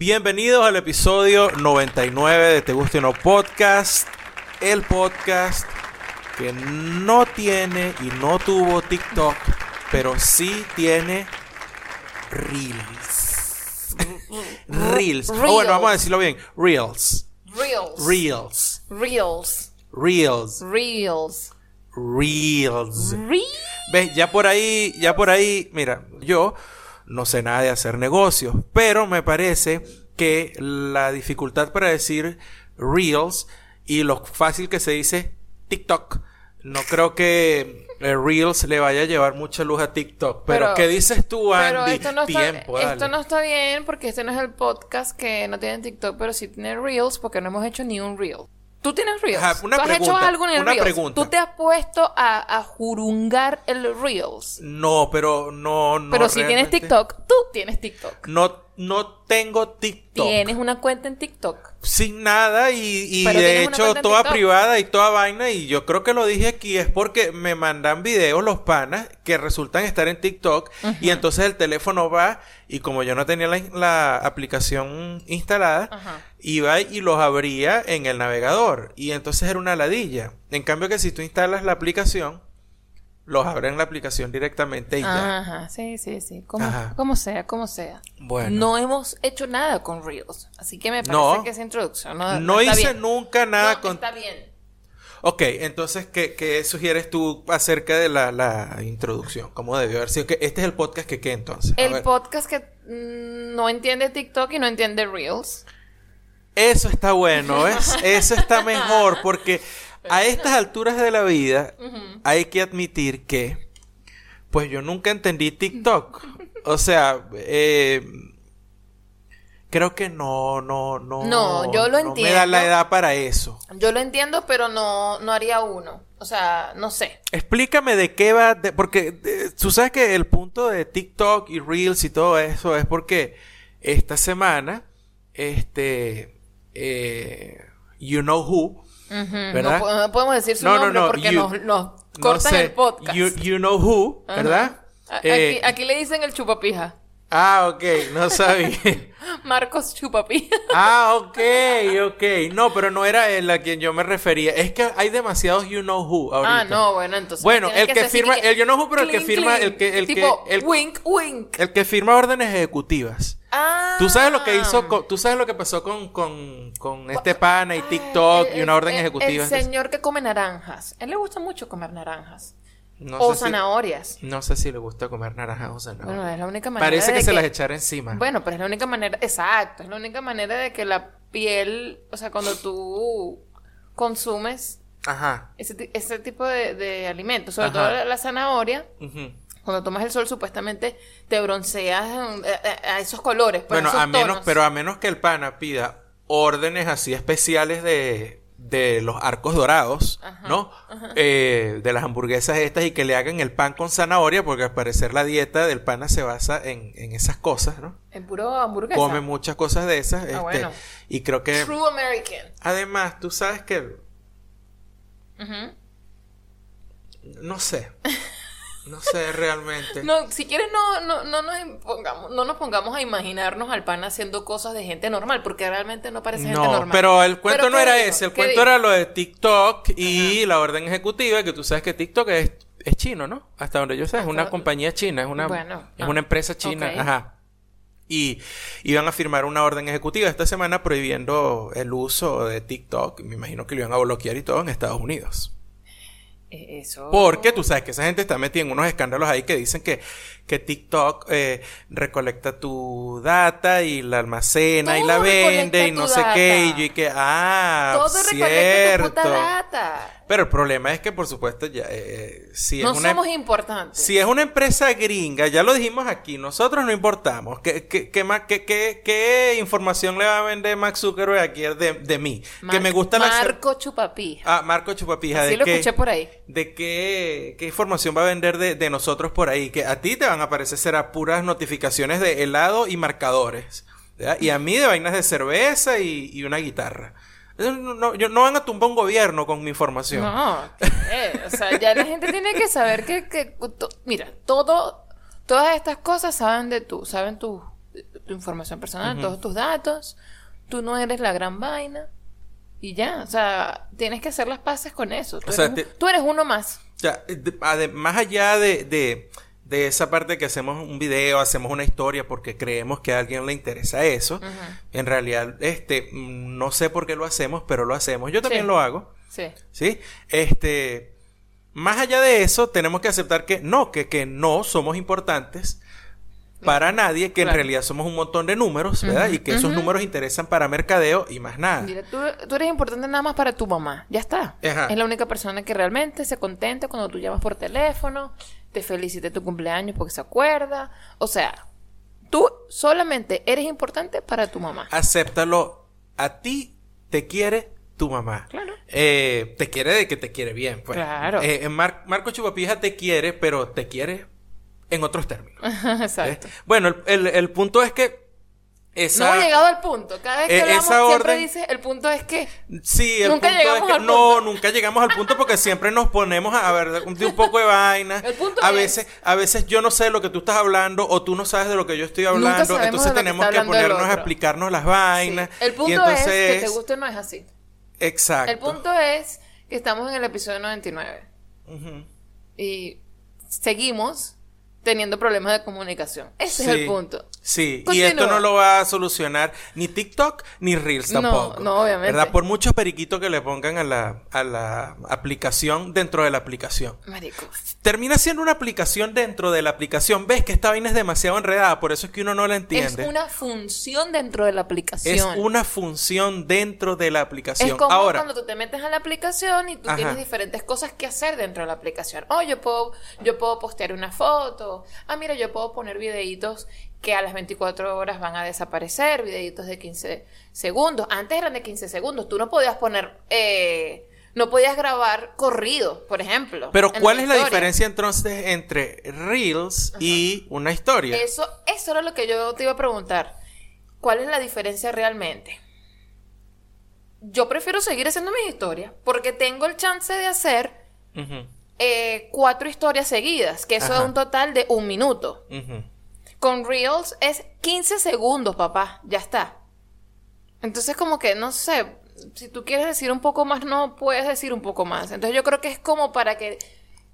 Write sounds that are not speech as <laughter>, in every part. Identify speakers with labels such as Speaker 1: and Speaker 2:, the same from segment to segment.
Speaker 1: Bienvenidos al episodio 99 de Te Guste o No Podcast, el podcast que no tiene y no tuvo TikTok, pero sí tiene Reels. Reels. O bueno, vamos a decirlo bien. Reels.
Speaker 2: Reels.
Speaker 1: Reels.
Speaker 2: Reels.
Speaker 1: Reels.
Speaker 2: Reels.
Speaker 1: Reels.
Speaker 2: Reels.
Speaker 1: ¿Ves? Ya por ahí, ya por ahí, mira, yo no sé nada de hacer negocios, pero me parece que la dificultad para decir Reels y lo fácil que se dice TikTok, no creo que eh, Reels le vaya a llevar mucha luz a TikTok. Pero,
Speaker 2: Pero-
Speaker 1: ¿qué dices tú,
Speaker 2: Pero
Speaker 1: Andy?
Speaker 2: esto no, está, esto no está bien porque este no es el podcast que no tiene TikTok, pero sí tiene Reels porque no hemos hecho ni un Reel. ¿Tú tienes Reels?
Speaker 1: Ajá, una
Speaker 2: ¿Tú has hecho
Speaker 1: pregunta,
Speaker 2: algo en el
Speaker 1: una
Speaker 2: Reels?
Speaker 1: pregunta.
Speaker 2: ¿Tú te has puesto a, a jurungar el Reels?
Speaker 1: No, pero no, no.
Speaker 2: pero si tienes. TikTok, tú tienes TikTok.
Speaker 1: No, no tengo TikTok.
Speaker 2: Tienes una cuenta en TikTok.
Speaker 1: Sin nada y, y de hecho toda
Speaker 2: TikTok.
Speaker 1: privada y toda vaina y yo creo que lo dije aquí es porque me mandan videos los panas que resultan estar en TikTok y entonces el teléfono va y como yo no tenía la, la aplicación instalada iba y los abría en el navegador y entonces era una ladilla. En cambio que si tú instalas la aplicación los abre en la aplicación directamente y ya.
Speaker 2: Ajá, sí, sí, sí. Como,
Speaker 1: Ajá.
Speaker 2: como sea, como sea.
Speaker 1: Bueno.
Speaker 2: No hemos hecho nada con Reels. Así que me parece
Speaker 1: No.
Speaker 2: que esa introducción no,
Speaker 1: No
Speaker 2: está
Speaker 1: hice
Speaker 2: bien.
Speaker 1: nunca nada
Speaker 2: No,
Speaker 1: con
Speaker 2: Está bien.
Speaker 1: Ok, entonces, ¿qué, qué sugieres tú acerca de la, la introducción? ¿Cómo debió haber sido? Este es el podcast que qué entonces. A
Speaker 2: El
Speaker 1: ver.
Speaker 2: podcast que mm, no entiende TikTok y no entiende Reels.
Speaker 1: Eso está bueno, ¿ves? Eso está mejor porque a estas alturas de la vida hay que admitir que, pues yo nunca entendí TikTok. O sea, eh, creo que no, no, no.
Speaker 2: No, yo lo
Speaker 1: No me da la
Speaker 2: entiendo.
Speaker 1: edad para eso.
Speaker 2: Yo lo entiendo, pero no, no haría uno. O sea, no sé.
Speaker 1: Explícame de qué va, de- porque eh, tú sabes que el punto de TikTok y Reels y todo eso es porque esta semana, este, eh, you know who, ¿Verdad?
Speaker 2: No, no podemos decir su
Speaker 1: No, no,
Speaker 2: nombre
Speaker 1: no,
Speaker 2: porque
Speaker 1: you-
Speaker 2: nos, nos
Speaker 1: no
Speaker 2: cortan
Speaker 1: sé,
Speaker 2: el podcast.
Speaker 1: you, you know who,
Speaker 2: Ajá.
Speaker 1: ¿verdad?
Speaker 2: A-
Speaker 1: Eh,
Speaker 2: aquí, aquí le dicen el chupapija.
Speaker 1: Ah, ok, no sabía. <laughs>
Speaker 2: Marcos chupapija.
Speaker 1: ah, ok, ok. No, pero no era él a quien yo me refería. Es que hay demasiados you know who ahorita.
Speaker 2: ah, no, bueno, entonces.
Speaker 1: Bueno, el que
Speaker 2: así
Speaker 1: firma- el yo no juro, pero el que firma-
Speaker 2: clink.
Speaker 1: el que- el que-
Speaker 2: tipo,
Speaker 1: el-
Speaker 2: wink, wink.
Speaker 1: El que firma órdenes ejecutivas.
Speaker 2: Ah.
Speaker 1: Tú sabes lo que hizo, con- tú sabes lo que pasó con, con, con este pana y TikTok
Speaker 2: El-
Speaker 1: y una orden
Speaker 2: el-
Speaker 1: ejecutiva.
Speaker 2: El señor que come naranjas. A él le gusta mucho comer naranjas.
Speaker 1: No
Speaker 2: o
Speaker 1: si-
Speaker 2: zanahorias.
Speaker 1: no sé si le gusta comer naranjas o zanahorias.
Speaker 2: Bueno, es la única manera
Speaker 1: Parece
Speaker 2: de
Speaker 1: que se las echara encima.
Speaker 2: Bueno, pero es la única manera, exacto, es la única manera de que la piel, o sea, cuando tú consumes
Speaker 1: Ajá.
Speaker 2: ese, ese tipo de, de alimentos, sobre
Speaker 1: Ajá.
Speaker 2: todo la, la zanahoria. Cuando tomas el sol supuestamente te bronceas en- a, a- a esos colores, pues,
Speaker 1: Bueno,
Speaker 2: esos
Speaker 1: a menos,
Speaker 2: tonos.
Speaker 1: pero a menos que el pana pida órdenes así especiales de, de los arcos dorados,
Speaker 2: Ajá,
Speaker 1: ¿no? Eh, de las hamburguesas estas y que le hagan el pan con zanahoria, porque al parecer la dieta del pana se basa en, en esas cosas, ¿no?
Speaker 2: En puro hamburguesa.
Speaker 1: Come muchas cosas de esas. este,
Speaker 2: Ah, bueno.
Speaker 1: Y creo que...
Speaker 2: True American.
Speaker 1: Además, tú sabes que...
Speaker 2: Ujú.
Speaker 1: No sé. <laughs> No sé realmente.
Speaker 2: No, si quieres no, no, no, nos pongamos, no nos pongamos a imaginarnos al pan haciendo cosas de gente normal, porque realmente no parece gente
Speaker 1: No,
Speaker 2: normal.
Speaker 1: pero el cuento
Speaker 2: ¿Pero
Speaker 1: no era ese. El
Speaker 2: ¿Qué
Speaker 1: cuento era lo de TikTok y la orden ejecutiva, que tú sabes que TikTok es, es chino, ¿no? Hasta donde yo sé, es una compañía china, es una,
Speaker 2: Bueno,
Speaker 1: es
Speaker 2: ah,
Speaker 1: una empresa china. Ajá. Y iban a firmar una orden ejecutiva esta semana prohibiendo el uso de TikTok. Me imagino que lo iban a bloquear y todo en Estados Unidos.
Speaker 2: Eso.
Speaker 1: Porque tú sabes que esa gente está metida en unos escándalos ahí que dicen que, que TikTok eh, recolecta tu data y la almacena y la vende y no sé qué. Y yo y que, ah,
Speaker 2: Todo recolecta tu
Speaker 1: cierto.
Speaker 2: puta data.
Speaker 1: Pero el problema es que, por supuesto, ya, eh, si,
Speaker 2: No
Speaker 1: es una,
Speaker 2: somos importantes.
Speaker 1: si es una empresa gringa, ya lo dijimos aquí, nosotros no importamos. ¿Qué, qué, qué, qué- qué- qué información le va a vender Max Zuckerberg aquí de, de mí? que me gusta la...
Speaker 2: Marco Chupapija.
Speaker 1: Ah, Marco Chupapija.
Speaker 2: Así
Speaker 1: de
Speaker 2: lo
Speaker 1: que-
Speaker 2: escuché por ahí.
Speaker 1: de qué, qué información va a vender de, de nosotros por ahí. Que a ti te van a aparecer será puras notificaciones de helado y marcadores. ¿verdad? Y a mí de vainas de cerveza y, y una guitarra. No, no, yo- no van a tumbar un gobierno con mi información.
Speaker 2: No, ¿qué? o sea, ya la gente tiene que saber que, que to- mira, todo, todas estas cosas saben de tú, saben tu información personal, todos tus datos. Tú no eres la gran vaina. Y ya, o sea, tienes que hacer las paces con eso. Tú,
Speaker 1: O sea,
Speaker 2: eres,
Speaker 1: te-
Speaker 2: un- tú eres uno más.
Speaker 1: O sea, de- más allá de, de, de esa parte que hacemos un video, hacemos una historia porque creemos que a alguien le interesa eso, en realidad, este, no sé por qué lo hacemos, pero lo hacemos. Yo también
Speaker 2: Sí.
Speaker 1: lo hago,
Speaker 2: Sí.
Speaker 1: ¿sí? Este, más allá de eso, tenemos que aceptar que no, que, que no somos importantes para nadie, que en realidad somos un montón de números, ¿verdad? Y que esos números interesan para mercadeo y más nada.
Speaker 2: Mira, tú, tú eres importante nada más para tu mamá. Ya está.
Speaker 1: Ajá.
Speaker 2: Es la única persona que realmente se contenta cuando tú llamas por teléfono, te felicite tu cumpleaños porque se acuerda. O sea, tú solamente eres importante para tu mamá.
Speaker 1: acéptalo. A ti te quiere tu mamá.
Speaker 2: Claro.
Speaker 1: Eh, te quiere de que te quiere bien, pues.
Speaker 2: Claro.
Speaker 1: Eh, Mar- Marco Chupapija te quiere, pero te quiere en otros términos. <laughs>
Speaker 2: Exacto.
Speaker 1: ¿eh? Bueno, el, el- el punto es que esa...
Speaker 2: No hemos llegado al punto. Cada vez que
Speaker 1: Eh,
Speaker 2: hablamos, siempre dices, el punto es que...
Speaker 1: Sí, el
Speaker 2: Nunca
Speaker 1: punto es
Speaker 2: llegamos
Speaker 1: que
Speaker 2: al
Speaker 1: no,
Speaker 2: punto.
Speaker 1: nunca llegamos al punto porque siempre nos ponemos a ver de un poco de vaina. <laughs>
Speaker 2: El punto
Speaker 1: a
Speaker 2: es-
Speaker 1: veces, a veces yo no sé de lo que tú estás hablando o tú no sabes de lo que yo estoy hablando, entonces
Speaker 2: que
Speaker 1: tenemos que ponernos a explicarnos las vainas.
Speaker 2: Sí. El punto
Speaker 1: y entonces
Speaker 2: es que te guste no es así.
Speaker 1: Exacto.
Speaker 2: El punto es que estamos en el episodio 99
Speaker 1: Ujú.
Speaker 2: y seguimos teniendo problemas de comunicación. Ese es el punto.
Speaker 1: Sí, y esto no lo va a solucionar ni TikTok ni Reels
Speaker 2: No,
Speaker 1: tampoco.
Speaker 2: no, obviamente.
Speaker 1: ¿Verdad? Por muchos periquitos que le pongan a la, a la aplicación dentro de la aplicación.
Speaker 2: Marico.
Speaker 1: Termina siendo una aplicación dentro de la aplicación. Ves que esta vaina es demasiado enredada, por eso es que uno no la
Speaker 2: Es
Speaker 1: entiende.
Speaker 2: una función dentro de la aplicación.
Speaker 1: Es una función dentro de la aplicación.
Speaker 2: Es como
Speaker 1: Ahora,
Speaker 2: cuando tú te metes a la aplicación y tú
Speaker 1: Ajá.
Speaker 2: tienes diferentes cosas que hacer dentro de la aplicación. Oh, yo puedo, yo puedo postear una foto. Ah, mira, yo puedo poner videitos que a las 24 horas van a desaparecer, videitos de 15 segundos. Antes eran de 15 segundos. Tú no podías poner, eh, no podías grabar corrido, por ejemplo.
Speaker 1: pero ¿cuál es la diferencia entonces entre Reels y una historia?
Speaker 2: Eso, eso era lo que yo te iba a preguntar. ¿Cuál es la diferencia realmente? Yo prefiero seguir haciendo mis historias porque tengo el chance de hacer eh, cuatro historias seguidas, que eso
Speaker 1: Ajá.
Speaker 2: es un total de un minuto. Con Reels es 15 segundos, papá, ya está. Entonces como que, no sé, si tú quieres decir un poco más, no puedes decir un poco más. Entonces yo creo que es como para que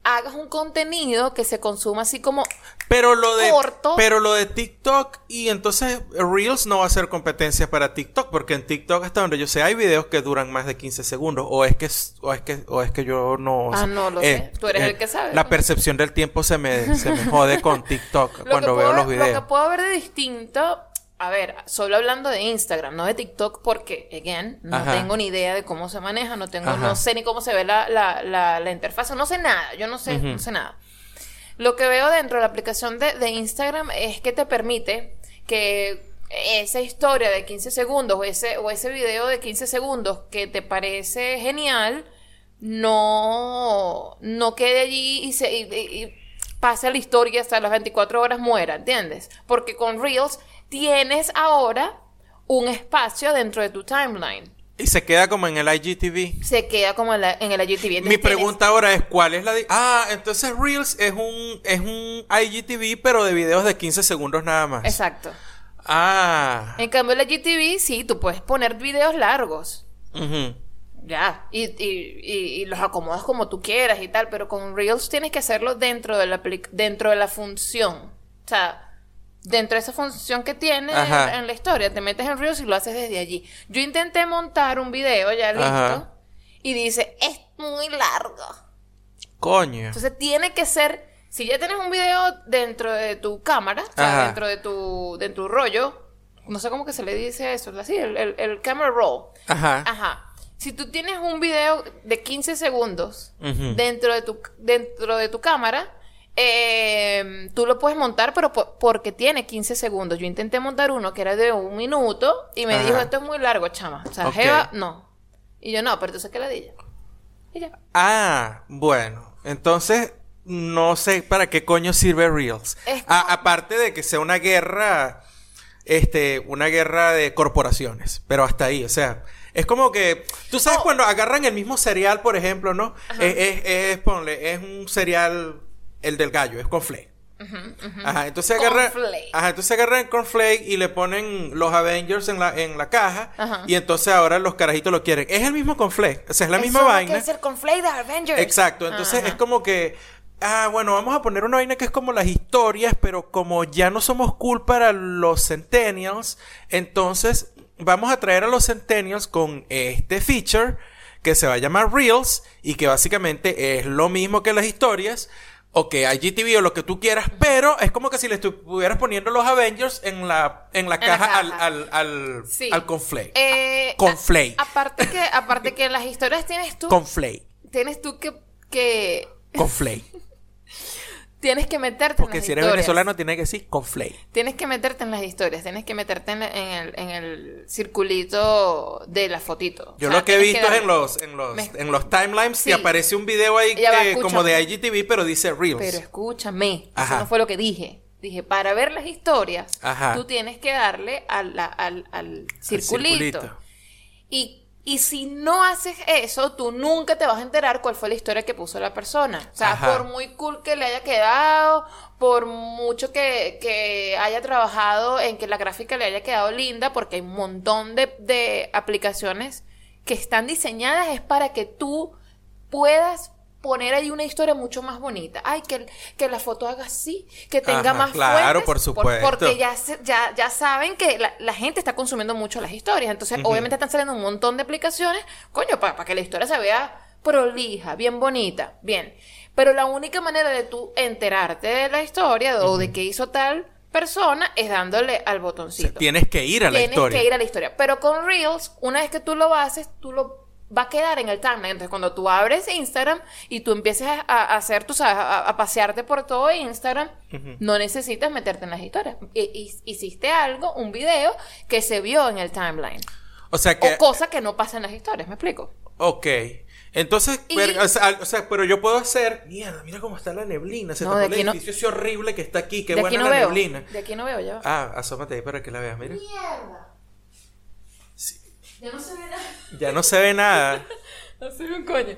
Speaker 2: hagas un contenido que se consuma así como
Speaker 1: Pero lo de
Speaker 2: corto.
Speaker 1: pero lo de TikTok y entonces Reels no va a ser competencia para TikTok porque en TikTok hasta donde yo sé hay videos que duran más de 15 segundos o es que o es que o es que yo no
Speaker 2: Ah, no lo sé. Tú eres el que sabe.
Speaker 1: La percepción del tiempo se me se me jode con TikTok <laughs> cuando veo los videos.
Speaker 2: Lo que puedo ver de distinto, a ver, solo hablando de Instagram, no de TikTok, porque, again, no
Speaker 1: Ajá.
Speaker 2: tengo ni idea de cómo se maneja, no tengo,
Speaker 1: Ajá.
Speaker 2: no sé ni cómo se ve la, la, la, la interfaz, no sé nada, yo no sé, no sé nada. Lo que veo dentro de la aplicación de, de Instagram es que te permite que esa historia de 15 segundos o ese, o ese video de 15 segundos que te parece genial, no, no quede allí y, se, y, pase a la historia hasta las 24 horas muera, ¿entiendes? Porque con Reels tienes ahora un espacio dentro de tu timeline.
Speaker 1: Y se queda como en el IGTV.
Speaker 2: Se queda como en, la- en el IGTV. Entonces
Speaker 1: Mi
Speaker 2: tienes-
Speaker 1: pregunta ahora es ¿cuál es la Ah, entonces Reels es un es un IGTV pero de videos de 15 segundos nada más.
Speaker 2: Exacto.
Speaker 1: Ah.
Speaker 2: En cambio, el IGTV, sí, tú puedes poner videos largos.
Speaker 1: Ujú.
Speaker 2: Ya, y, y, y- y los acomodas como tú quieras y tal, pero con Reels tienes que hacerlo dentro de la, dentro de la función. O sea, dentro de esa función que tiene en,
Speaker 1: Ajá.
Speaker 2: en la historia, te metes en Reels y lo haces desde allí. Yo intenté montar un video ya listo
Speaker 1: Ajá.
Speaker 2: y dice, es muy largo.
Speaker 1: Coño.
Speaker 2: Entonces tiene que ser, si ya tienes un video dentro de tu cámara, o sea, dentro de tu, de tu rollo, no sé cómo que se le dice eso, así, el, el, el camera roll.
Speaker 1: Ajá.
Speaker 2: Ajá. Si tú tienes un video de 15 segundos dentro, de tu, dentro de tu cámara, eh, tú lo puedes montar, pero po- porque tiene 15 segundos. Yo intenté montar uno que era de un minuto y me
Speaker 1: Ajá.
Speaker 2: dijo, esto es muy largo, chama. O sea,
Speaker 1: Ok.
Speaker 2: Jeva, no. Y yo, no, pero tú que la dilla. Y ya.
Speaker 1: Ah, bueno. Entonces, no sé para qué coño sirve Reels.
Speaker 2: Es
Speaker 1: A- aparte de que sea una guerra, este, una guerra de corporaciones. Pero hasta ahí, o sea, es como que, tú sabes
Speaker 2: Oh.
Speaker 1: cuando agarran el mismo cereal, por ejemplo, ¿no? Es, es, es, ponle, es un cereal, el del gallo, es con flake. Ajá, entonces agarran, ajá, entonces agarran cornflake y le ponen los Avengers en la, en la caja
Speaker 2: Ajá.
Speaker 1: y entonces ahora los carajitos lo quieren. Es el mismo cornflake, o sea, es la misma vaina.
Speaker 2: Es el de Avengers.
Speaker 1: Exacto, entonces
Speaker 2: Ajá.
Speaker 1: es como que, ah, bueno, vamos a poner una vaina que es como las historias, pero como ya no somos cool para los centennials, entonces vamos a traer a los centennials con este feature que se va a llamar Reels y que básicamente es lo mismo que las historias. O que IGTV o lo que tú quieras, pero es como que si le estuvieras poniendo los Avengers en la, en la
Speaker 2: En la
Speaker 1: caja, Al, al, al,
Speaker 2: Sí.
Speaker 1: al conflake.
Speaker 2: Eh,
Speaker 1: Conflate.
Speaker 2: a- aparte que, aparte que las historias tienes tú,
Speaker 1: Conflake.
Speaker 2: tienes tú que, que
Speaker 1: Conflake. <laughs>
Speaker 2: tienes que meterte
Speaker 1: Porque
Speaker 2: en las
Speaker 1: si eres
Speaker 2: historias.
Speaker 1: venezolano, tiene que decir conflake.
Speaker 2: Tienes que meterte en las historias, tienes que meterte en, el, en el circulito de la fotito.
Speaker 1: Yo
Speaker 2: O sea,
Speaker 1: lo que he
Speaker 2: tienes
Speaker 1: visto es en los, en los,
Speaker 2: Me-
Speaker 1: en los timelines
Speaker 2: Sí.
Speaker 1: y aparece un video ahí
Speaker 2: va,
Speaker 1: que- como de. IGTV, pero dice Reels.
Speaker 2: Pero escúchame,
Speaker 1: Ajá.
Speaker 2: eso no fue lo que dije. Dije, para ver las historias,
Speaker 1: Ajá.
Speaker 2: tú tienes que darle al, al, al circulito.
Speaker 1: circulito.
Speaker 2: Y, y si no haces eso, tú nunca te vas a enterar cuál fue la historia que puso la persona. O sea,
Speaker 1: Ajá.
Speaker 2: por muy cool que le haya quedado, por mucho que, que haya trabajado en que la gráfica le haya quedado linda, porque hay un montón de, de aplicaciones que están diseñadas es para que tú puedas poner ahí una historia mucho más bonita. Ay, que, que la foto haga así, que tenga
Speaker 1: Ajá,
Speaker 2: más
Speaker 1: claro,
Speaker 2: fuentes,
Speaker 1: por supuesto.
Speaker 2: porque ya, ya, ya saben que la, la gente está consumiendo mucho las historias. Entonces, obviamente están saliendo un montón de aplicaciones, coño, para que la historia se vea prolija, bien bonita, bien. Pero la única manera de tú enterarte de la historia o de qué hizo tal persona es dándole al
Speaker 1: O
Speaker 2: botoncito.
Speaker 1: sea, tienes que ir a la
Speaker 2: Tienes
Speaker 1: historia.
Speaker 2: que ir a la historia. Pero con Reels, una vez que tú lo haces, tú lo va a quedar en el timeline. Entonces, cuando tú abres Instagram y tú empieces a, a hacer, tú sabes, a, a pasearte por todo Instagram, no necesitas meterte en las historias. Hiciste algo, un video que se vio en el timeline.
Speaker 1: O sea que.
Speaker 2: O cosa que no pasa en las historias, ¿me explico?
Speaker 1: Ok. Entonces,
Speaker 2: Y-
Speaker 1: pero, o, sea, o sea, pero yo puedo hacer. Mierda, mira cómo está la neblina. Se
Speaker 2: No,
Speaker 1: tapó el
Speaker 2: no-
Speaker 1: edificio ese horrible que está aquí. Qué
Speaker 2: de
Speaker 1: buena
Speaker 2: aquí no
Speaker 1: la
Speaker 2: veo.
Speaker 1: neblina.
Speaker 2: De aquí no veo, ya.
Speaker 1: Ah, asómate ahí para que la veas, mira.
Speaker 2: ¡Mierda! Ya no se ve nada.
Speaker 1: Ya no se ve nada. <laughs>
Speaker 2: No se ve un coño.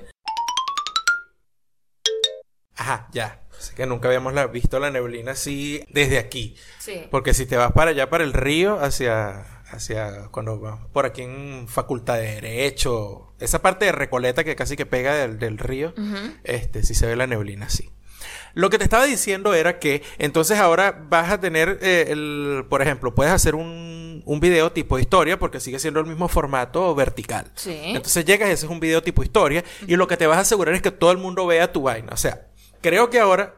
Speaker 1: Ajá, ya. Así que nunca habíamos la- visto la neblina así desde aquí.
Speaker 2: Sí.
Speaker 1: Porque si te vas para allá, para el río, hacia, hacia cuando vas por aquí en Facultad de Derecho, esa parte de Recoleta que casi que pega del, del río, este, si se ve la neblina así. Lo que te estaba diciendo era que entonces ahora vas a tener, eh, el, por ejemplo, puedes hacer un, un video tipo historia porque sigue siendo el mismo formato vertical.
Speaker 2: Sí.
Speaker 1: Entonces llegas y haces un video tipo historia y lo que te vas a asegurar es que todo el mundo vea tu vaina. O sea, creo que ahora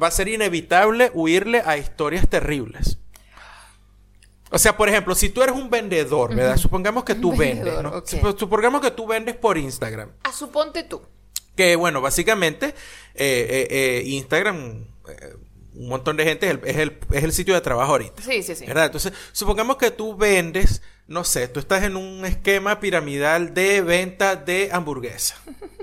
Speaker 1: va a ser inevitable huirle a historias terribles. O sea, por ejemplo, si tú eres un vendedor, ¿verdad? Supongamos que tú vendes, Supongamos que tú vendes por Instagram.
Speaker 2: A suponte tú.
Speaker 1: Que bueno, básicamente eh, eh, eh, Instagram, un montón de gente es el, es, el, es el sitio de trabajo ahorita.
Speaker 2: Sí, sí, sí.
Speaker 1: ¿Verdad? Entonces, supongamos que tú vendes, no sé, tú estás en un esquema piramidal de venta de hamburguesa.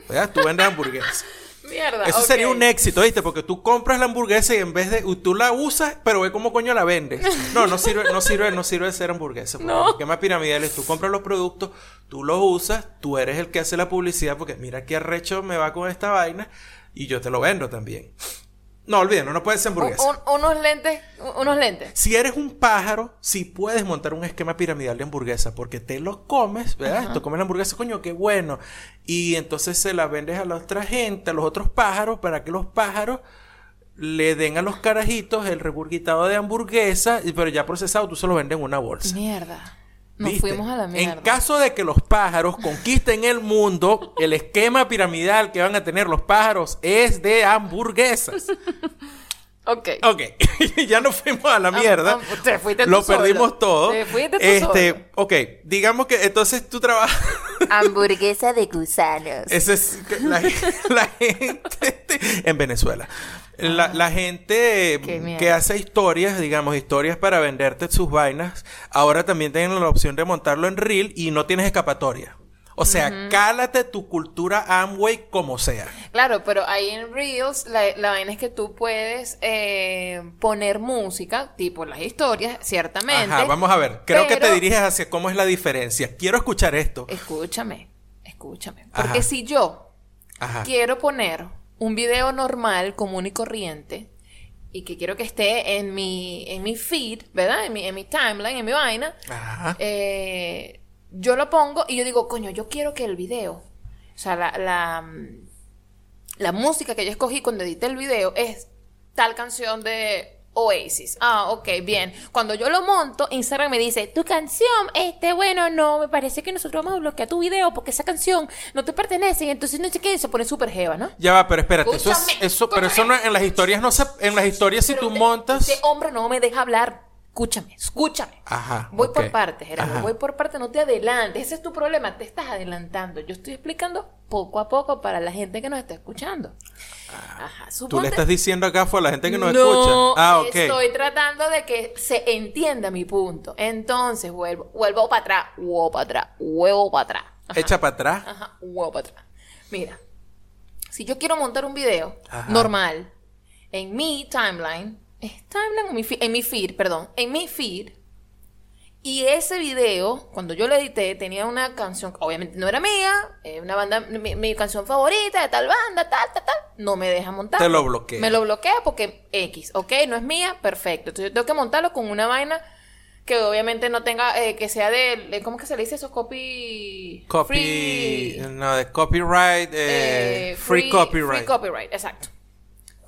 Speaker 1: ¿Verdad? Tú vendes hamburguesas. <laughs>
Speaker 2: Mierda.
Speaker 1: Eso sería un éxito, ¿viste? Porque tú compras la hamburguesa y en vez de tú la usas, pero ve cómo coño la vendes. No, no sirve, no sirve, no sirve de ser hamburguesa. porque
Speaker 2: No.
Speaker 1: Esquema piramidal es tú compras los productos, tú los usas, tú eres el que hace la publicidad, porque mira qué arrecho me va con esta vaina, y yo te lo vendo también. No, olvídalo, no puede ser hamburguesa.
Speaker 2: Un- un- unos lentes, un- unos lentes.
Speaker 1: Si eres un pájaro, sí puedes montar un esquema piramidal de hamburguesa porque te lo comes, ¿verdad? Tú comes la hamburguesa, coño, qué bueno. Y entonces se la vendes a la otra gente, a los otros pájaros, para que los pájaros le den a los carajitos el regurgitado de hamburguesa, pero ya procesado tú se lo vendes en una bolsa.
Speaker 2: Mierda. Nos
Speaker 1: ¿Viste?
Speaker 2: fuimos a la mierda.
Speaker 1: En caso de que los pájaros conquisten el mundo, el esquema piramidal que van a tener los pájaros es de hamburguesas.
Speaker 2: Ok.
Speaker 1: Ok, <laughs> ya nos fuimos a la mierda.
Speaker 2: ah, te fuiste tú
Speaker 1: Lo
Speaker 2: solo.
Speaker 1: perdimos todo.
Speaker 2: Te fuiste tú
Speaker 1: este,
Speaker 2: solo.
Speaker 1: ok, digamos que entonces tú trabajas. <laughs>
Speaker 3: Hamburguesa de gusanos.
Speaker 1: Ese es la <laughs> gente en Venezuela. La, la gente que hace historias, digamos, historias para venderte sus vainas, ahora también tienen la opción de montarlo en Reel y no tienes escapatoria. O sea, cálate tu cultura Amway como sea.
Speaker 2: Claro, pero ahí en Reels la, la vaina es que tú puedes eh, poner música, tipo las historias, ciertamente.
Speaker 1: Ajá, vamos a ver. Creo que te diriges hacia cómo es la diferencia. Quiero escuchar esto.
Speaker 2: Escúchame, escúchame.
Speaker 1: Ajá.
Speaker 2: Porque si yo
Speaker 1: Ajá.
Speaker 2: quiero poner un video normal, común y corriente, y que quiero que esté en mi, en mi feed, ¿verdad? En mi, en mi timeline, en mi vaina,
Speaker 1: Ajá.
Speaker 2: eh, yo lo pongo y yo digo, coño, yo quiero que el video, o sea, la, la, mm, la música que yo escogí cuando edité el video es tal canción de Oasis. Ah, ok, bien. Cuando yo lo monto, Instagram me dice, tu canción, este, bueno, no, me parece que nosotros vamos a bloquear tu video porque esa canción no te pertenece y entonces no sé qué, se pone súper jeva, ¿no?
Speaker 1: Ya va, pero espérate, eso es, eso, pero eso no, en las historias no se, en las historias si
Speaker 2: Pero
Speaker 1: tú montas.
Speaker 2: Este hombre no me deja hablar. Escúchame, escúchame.
Speaker 1: Ajá,
Speaker 2: Voy por partes, Gerardo.
Speaker 1: Ajá.
Speaker 2: Voy por partes, no te adelantes. Ese es tu problema, te estás adelantando. Yo estoy explicando poco a poco para la gente que nos está escuchando. Ajá,
Speaker 1: Ah, Tú
Speaker 2: suponte-
Speaker 1: le estás diciendo acá fue a la gente que nos
Speaker 2: no,
Speaker 1: escucha. Ah.
Speaker 2: Estoy tratando de que se entienda mi punto. Entonces vuelvo, vuelvo para atrás, vuelvo para atrás, vuelvo para atrás. Ajá,
Speaker 1: Echa para atrás.
Speaker 2: Ajá, vuelvo para atrás. Mira, si yo quiero montar un video
Speaker 1: Ajá.
Speaker 2: normal en mi timeline, ¿es timeline o mi? En mi feed, perdón, en mi feed. Y ese video, cuando yo lo edité, tenía una canción, obviamente no era mía, eh, una banda, mi, mi canción favorita de tal banda, tal, tal, tal. No me deja montar.
Speaker 1: Te lo bloquea.
Speaker 2: Me lo bloquea porque X, ok, no es mía, perfecto. Entonces yo tengo que montarlo con una vaina que obviamente no tenga, eh, que sea de, ¿cómo que se le dice eso? Copy...
Speaker 1: Copy.
Speaker 2: free-
Speaker 1: No, de copyright. eh,
Speaker 2: eh,
Speaker 1: free, copyright.
Speaker 2: Free copyright, exacto.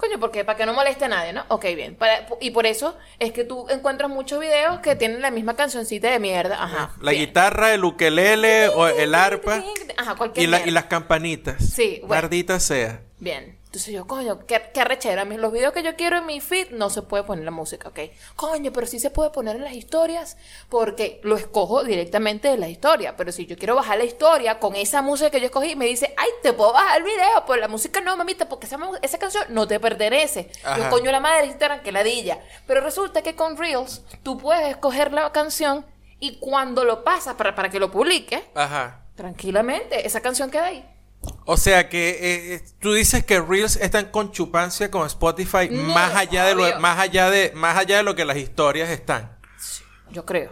Speaker 2: Coño, porque para que no moleste a nadie, ¿no? Ok, bien. Para- y por eso es que tú encuentras muchos videos que tienen la misma cancioncita de mierda. Ajá.
Speaker 1: La
Speaker 2: bien.
Speaker 1: guitarra, el ukelele o el arpa.
Speaker 2: Ajá, cualquier
Speaker 1: Y, la- y las campanitas.
Speaker 2: Sí, bueno.
Speaker 1: Sea.
Speaker 2: Bien. Entonces yo, coño, qué, qué arrechera. Los videos que yo quiero en mi feed no se puede poner la música, ¿ok? Coño, pero sí se puede poner en las historias porque lo escojo directamente de la historia. Pero si yo quiero bajar la historia con esa música que yo escogí, me dice, ay, te puedo bajar el video, pero la música no, mamita, porque esa, esa canción no te pertenece.
Speaker 1: Ajá.
Speaker 2: Yo, coño, la madre Instagram, que ladilla. Pero resulta que con Reels tú puedes escoger la canción y cuando lo pasas para, para que lo publique,
Speaker 1: Ajá.
Speaker 2: tranquilamente, esa canción queda ahí.
Speaker 1: O sea que eh, eh, tú dices que Reels están con chupancia con Spotify
Speaker 2: No,
Speaker 1: más allá de lo más allá de más allá de lo que las historias están.
Speaker 2: Yo creo.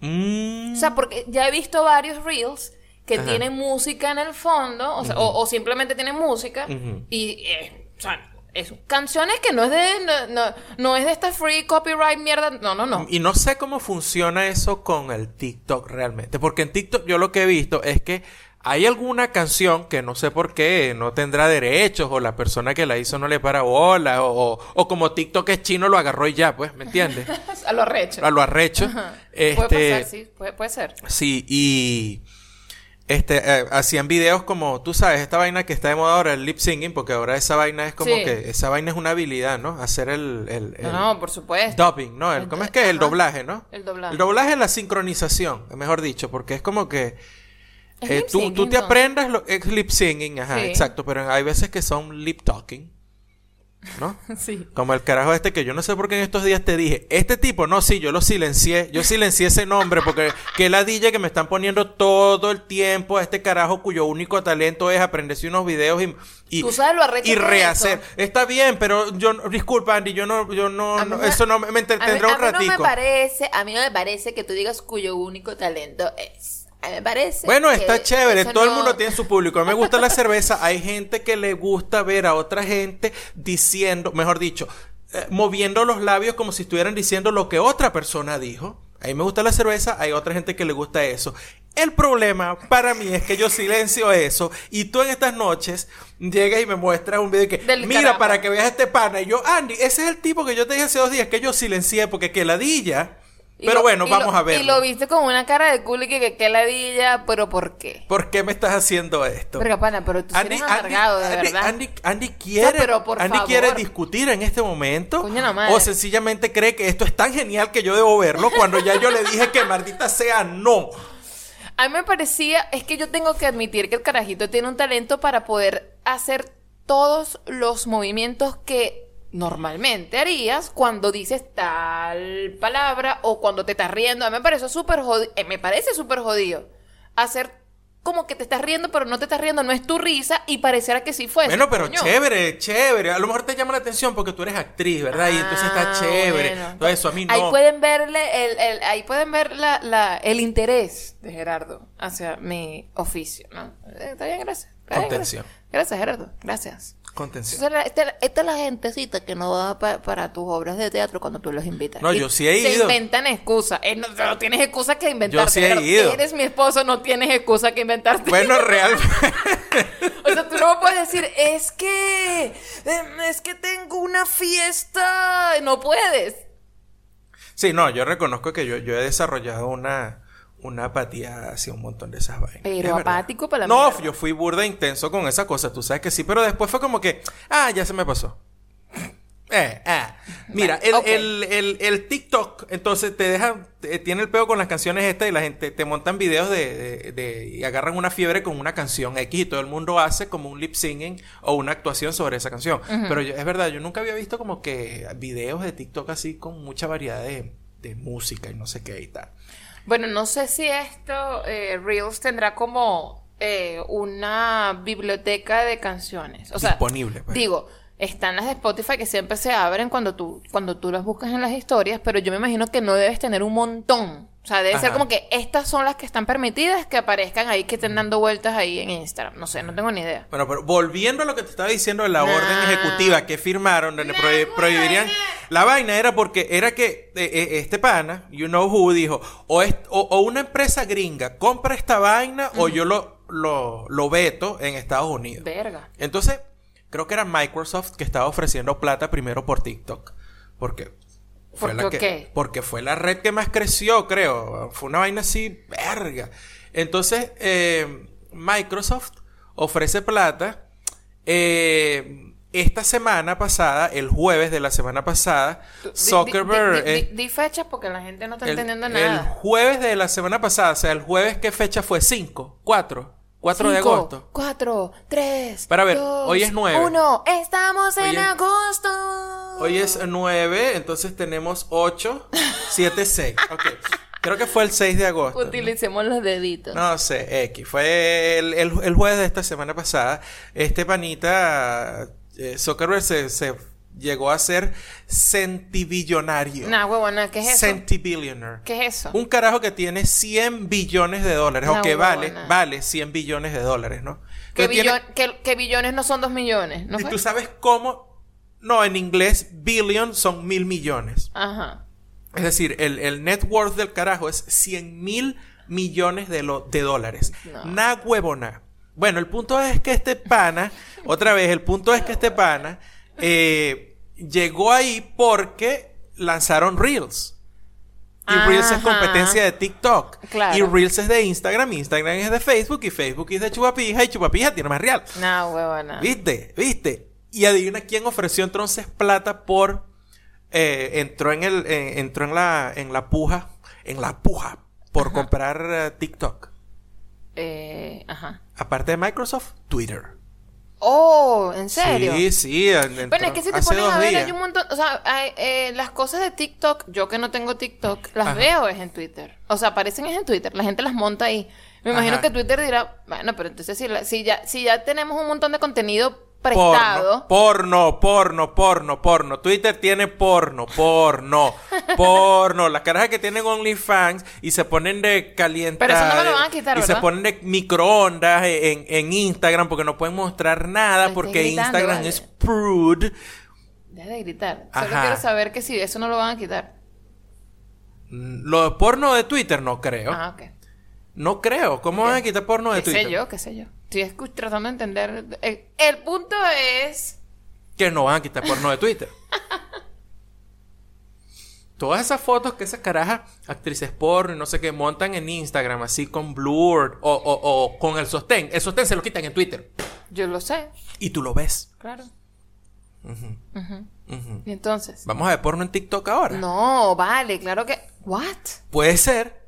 Speaker 1: Mm.
Speaker 2: O sea, porque ya he visto varios reels que
Speaker 1: Ajá.
Speaker 2: tienen música en el fondo, o, sea, o, o simplemente tienen música, y, eh, o sea, es canciones que no es de, no, no, no es de esta free copyright mierda, no, no, no.
Speaker 1: Y no sé cómo funciona eso con el TikTok realmente. Porque en TikTok yo lo que he visto es que hay alguna canción que no sé por qué no tendrá derechos o la persona que la hizo no le para bola o, o, o como TikTok es chino lo agarró y ya, pues, ¿me entiendes? <laughs>
Speaker 2: A lo arrecho.
Speaker 1: A lo arrecho.
Speaker 2: Ajá.
Speaker 1: Este,
Speaker 2: Puede pasar, sí, puede, puede ser.
Speaker 1: Sí, y este eh, hacían videos como, tú sabes, esta vaina que está de moda ahora, el lip singing, porque ahora esa vaina es como
Speaker 2: Sí.
Speaker 1: que, esa vaina es una habilidad, ¿no? Hacer el, el, el
Speaker 2: No, no, por supuesto.
Speaker 1: dubbing, ¿no? El,
Speaker 2: El
Speaker 1: ¿Cómo es que? El
Speaker 2: ajá.
Speaker 1: doblaje, ¿no?
Speaker 2: El doblaje.
Speaker 1: El doblaje es la sincronización, mejor dicho, porque es como que eh, tú, tú te aprendas lo, es lip singing, ajá,
Speaker 2: Sí.
Speaker 1: exacto, pero hay veces que son lip talking, ¿no? <laughs>
Speaker 2: Sí.
Speaker 1: Como el carajo este que yo no sé por qué en estos días te dije, este tipo, no, sí, yo lo silencié, yo silencié ese nombre porque que ladilla que me están poniendo todo el tiempo a este carajo cuyo único talento es aprenderse unos videos y, y,
Speaker 2: Tú sabes lo
Speaker 1: y rehacer.
Speaker 2: eso.
Speaker 1: Está bien, pero yo, disculpa Andy, yo no, yo no,
Speaker 2: me-
Speaker 1: eso no me, me
Speaker 2: A mí,
Speaker 1: entretendrá
Speaker 2: a
Speaker 1: un
Speaker 2: mí no me parece, a mí no me parece que tú digas cuyo único talento es. A mí me parece.
Speaker 1: Bueno, está chévere, todo el mundo tiene su público. A mí me gusta la cerveza, hay gente que le gusta ver a otra gente diciendo, mejor dicho, eh, moviendo los labios como si estuvieran diciendo lo que otra persona dijo. A mí me gusta la cerveza, hay otra gente que le gusta eso. El problema para mí es que yo silencio eso y tú en estas noches llegas y me muestras un video que,
Speaker 2: Del
Speaker 1: mira, para que veas este pana. Y yo, Andy, ese es el tipo que yo te dije hace dos días que yo silencié porque que ladilla. Pero
Speaker 2: lo-
Speaker 1: bueno, vamos
Speaker 2: lo-
Speaker 1: a ver.
Speaker 2: Y lo viste con una cara de culo y que, que, que ladilla, pero ¿por qué?
Speaker 1: ¿Por qué me estás haciendo esto?
Speaker 2: Verga, pana, pero tú sí eres amargado, de
Speaker 1: Andy-
Speaker 2: verdad.
Speaker 1: Andy, Andy quiere,
Speaker 2: pero por
Speaker 1: Andy
Speaker 2: favor.
Speaker 1: quiere discutir en este momento.
Speaker 2: Coño madre.
Speaker 1: O sencillamente cree que esto es tan genial que yo debo verlo cuando ya yo le dije que maldita sea no.
Speaker 2: A mí me parecía, es que yo tengo que admitir que el carajito tiene un talento para poder hacer todos los movimientos que normalmente harías cuando dices tal palabra o cuando te estás riendo. A mí me parece súper jodido, me parece súper jodido hacer como que te estás riendo, pero no te estás riendo, no es tu risa y pareciera que sí fuese.
Speaker 1: Bueno, pero
Speaker 2: coño.
Speaker 1: chévere, chévere. A lo mejor te llama la atención porque tú eres actriz, ¿verdad? y entonces está
Speaker 2: Ah,
Speaker 1: chévere.
Speaker 2: bueno.
Speaker 1: Todo eso a mí no.
Speaker 2: Ahí pueden verle el, el- ahí pueden ver la, la- el interés de Gerardo hacia mi oficio, ¿no? Eh, Está bien, gracias. Ay,
Speaker 1: Contención.
Speaker 2: Gracias, Gerardo. Gracias.
Speaker 1: Contención.
Speaker 2: Esta es la- esta, es la- esta es la gentecita que no va pa- para tus obras de teatro cuando tú los invitas.
Speaker 1: No,
Speaker 2: Y
Speaker 1: yo sí he
Speaker 2: Se
Speaker 1: ido.
Speaker 2: inventan excusas. Eh, no, no tienes excusas que inventarte.
Speaker 1: Yo sí he ido.
Speaker 2: Eres mi esposo, no tienes excusa que inventarte.
Speaker 1: Bueno, realmente. <laughs>
Speaker 2: O sea, tú no puedes decir, es que, em, es que tengo una fiesta. No puedes.
Speaker 1: Sí, no, yo reconozco que yo, yo he desarrollado una, una apatía hacia un montón de esas vainas.
Speaker 2: Pero apático para la
Speaker 1: No,
Speaker 2: mierda.
Speaker 1: yo fui burda intenso con esa cosa, tú sabes que sí, pero después fue como que, ah, ya se me pasó. <laughs> Eh, ah. Mira, el, el, el, el TikTok, entonces te deja, te- tiene el pego con las canciones estas y la gente te montan videos de, de- de- y agarran una fiebre con una canción X y todo el mundo hace como un lip singing o una actuación sobre esa canción. Pero yo- es verdad, yo nunca había visto como que videos de TikTok así con mucha variedad de, de música y no sé qué y tal.
Speaker 2: Bueno, no sé si esto, eh, Reels tendrá como eh, una biblioteca de canciones. O sea,
Speaker 1: Disponible, pues.
Speaker 2: Digo, están las de Spotify que siempre se abren cuando tú, cuando tú las buscas en las historias, pero yo me imagino que no debes tener un montón. O sea, debe ser como que estas son las que están permitidas que aparezcan ahí, que estén dando vueltas ahí en Instagram. No sé, no tengo ni idea.
Speaker 1: Bueno, pero volviendo a lo que te estaba diciendo de la
Speaker 2: Nah.
Speaker 1: orden ejecutiva que firmaron, donde prohi- prohibirían. La vaina era porque era que eh, eh, este pana, you know who, dijo: o, es- o, o una empresa gringa compra esta vaina o yo lo, lo, lo veto en Estados Unidos.
Speaker 2: Verga.
Speaker 1: Entonces, creo que era Microsoft que estaba ofreciendo plata primero por TikTok. Porque. Fue
Speaker 2: ¿Por
Speaker 1: la
Speaker 2: qué?
Speaker 1: que, porque fue la red que más creció, creo. Fue una vaina así, verga. Entonces, eh, Microsoft ofrece plata. Eh, esta semana pasada, el jueves de la semana pasada,
Speaker 2: Di- di-
Speaker 1: Zuckerberg.
Speaker 2: Di, di-
Speaker 1: eh,
Speaker 2: di- di fechas porque la gente no está
Speaker 1: el,
Speaker 2: entendiendo
Speaker 1: el
Speaker 2: nada.
Speaker 1: jueves de la semana pasada, o sea, el jueves, ¿qué fecha fue? ¿5? ¿4? 4 de agosto.
Speaker 2: Cuatro, tres.
Speaker 1: Para ver,
Speaker 2: dos,
Speaker 1: hoy es nueve.
Speaker 2: Uno. Estamos
Speaker 1: Hoy
Speaker 2: en
Speaker 1: es-
Speaker 2: agosto.
Speaker 1: Hoy es 9, entonces tenemos 8, 7, 6. Ok. Creo que fue el 6 de agosto. ¿no?
Speaker 2: Utilicemos los deditos.
Speaker 1: No sé, X. Fue el, el, el jueves de esta semana pasada. Este panita, eh, Zuckerberg se, se llegó a ser centibillonario.
Speaker 2: Nah, huevona, ¿qué es eso?
Speaker 1: Centibillionaire.
Speaker 2: ¿Qué es eso?
Speaker 1: Un carajo que tiene 100 billones de dólares.
Speaker 2: Una
Speaker 1: o que vale,
Speaker 2: huevona.
Speaker 1: vale 100 billones de dólares, ¿no?
Speaker 2: que,
Speaker 1: Que tiene-
Speaker 2: billon- que- que billones no son dos millones, ¿no
Speaker 1: y
Speaker 2: fue?
Speaker 1: tú sabes cómo... No, en inglés, billion son mil millones.
Speaker 2: Ajá.
Speaker 1: Es decir, el, el net worth del carajo es 100 mil millones de, lo- de dólares.
Speaker 2: No.
Speaker 1: Na huevona. Bueno, el punto es que este pana, <laughs> otra vez, el punto es que este pana eh, llegó ahí porque lanzaron Reels. Y Reels es competencia de TikTok.
Speaker 2: Claro.
Speaker 1: Y Reels es de Instagram, Instagram es de Facebook y Facebook es de Chupapija y Chupapija tiene más real.
Speaker 2: Nah, huevona.
Speaker 1: ¿Viste? ¿Viste? Y adivina quién ofreció entonces plata por eh, entró en el eh, entró en la en la puja, en la puja por comprar eh, TikTok.
Speaker 2: Eh, ajá.
Speaker 1: Aparte de Microsoft, Twitter.
Speaker 2: Oh, ¿en serio?
Speaker 1: Sí, sí, en- entró
Speaker 2: Bueno, es que si te pones a ver,
Speaker 1: días.
Speaker 2: hay un montón, o sea, hay, eh, las cosas de TikTok, yo que no tengo TikTok, las
Speaker 1: Ajá.
Speaker 2: veo es en Twitter. O sea, aparecen es en Twitter, la gente las monta ahí. Me imagino
Speaker 1: Ajá.
Speaker 2: que Twitter dirá, bueno, pero entonces si, la- si ya si ya tenemos un montón de contenido prestado,
Speaker 1: Porno, porno, porno, porno. Twitter tiene porno, porno, <laughs> porno. Las carajas que tienen OnlyFans y se ponen de caliente.
Speaker 2: Pero eso no me lo van a quitar,
Speaker 1: Y se ponen de microondas en, en Instagram porque no pueden mostrar nada porque
Speaker 2: gritando,
Speaker 1: Instagram
Speaker 2: vale.
Speaker 1: es prude.
Speaker 2: deja de gritar. Solo
Speaker 1: Ajá.
Speaker 2: quiero saber que si eso no lo van a quitar.
Speaker 1: Mm, Lo de porno de Twitter no creo.
Speaker 2: Ah, ok.
Speaker 1: No creo. ¿Cómo van a quitar porno de
Speaker 2: ¿Qué
Speaker 1: Twitter?
Speaker 2: sé yo? ¿Qué sé yo? Estoy tratando de entender. El, el punto es...
Speaker 1: Que no van a quitar porno de Twitter. <laughs> Todas esas fotos que esas carajas, actrices porno y no sé qué, montan en Instagram así con blur o, o- o con el sostén. El sostén se lo quitan en Twitter.
Speaker 2: Yo lo sé,
Speaker 1: Y tú lo ves.
Speaker 2: claro. Y entonces...
Speaker 1: Vamos a ver porno en TikTok ahora.
Speaker 2: No, vale, claro que... ¿What?
Speaker 1: Puede ser.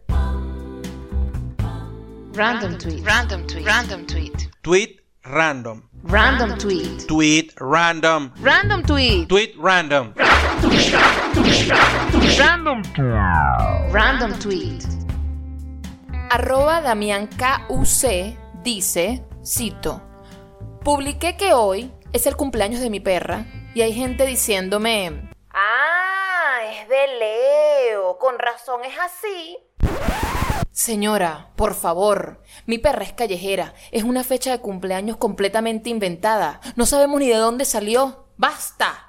Speaker 2: Random tweet.
Speaker 3: Random tweet. Random tweet.
Speaker 1: Tweet random.
Speaker 2: Random tweet.
Speaker 1: Tweet random.
Speaker 2: Random tweet.
Speaker 1: Tweet random.
Speaker 2: Random tweet. Arroba Damián KUC dice, cito, publiqué que hoy es el cumpleaños de mi perra y hay gente diciéndome, ah, es de Leo, con razón es así. Señora, por favor, mi perra es callejera. Es una fecha de cumpleaños completamente inventada. No sabemos ni de dónde salió. ¡Basta!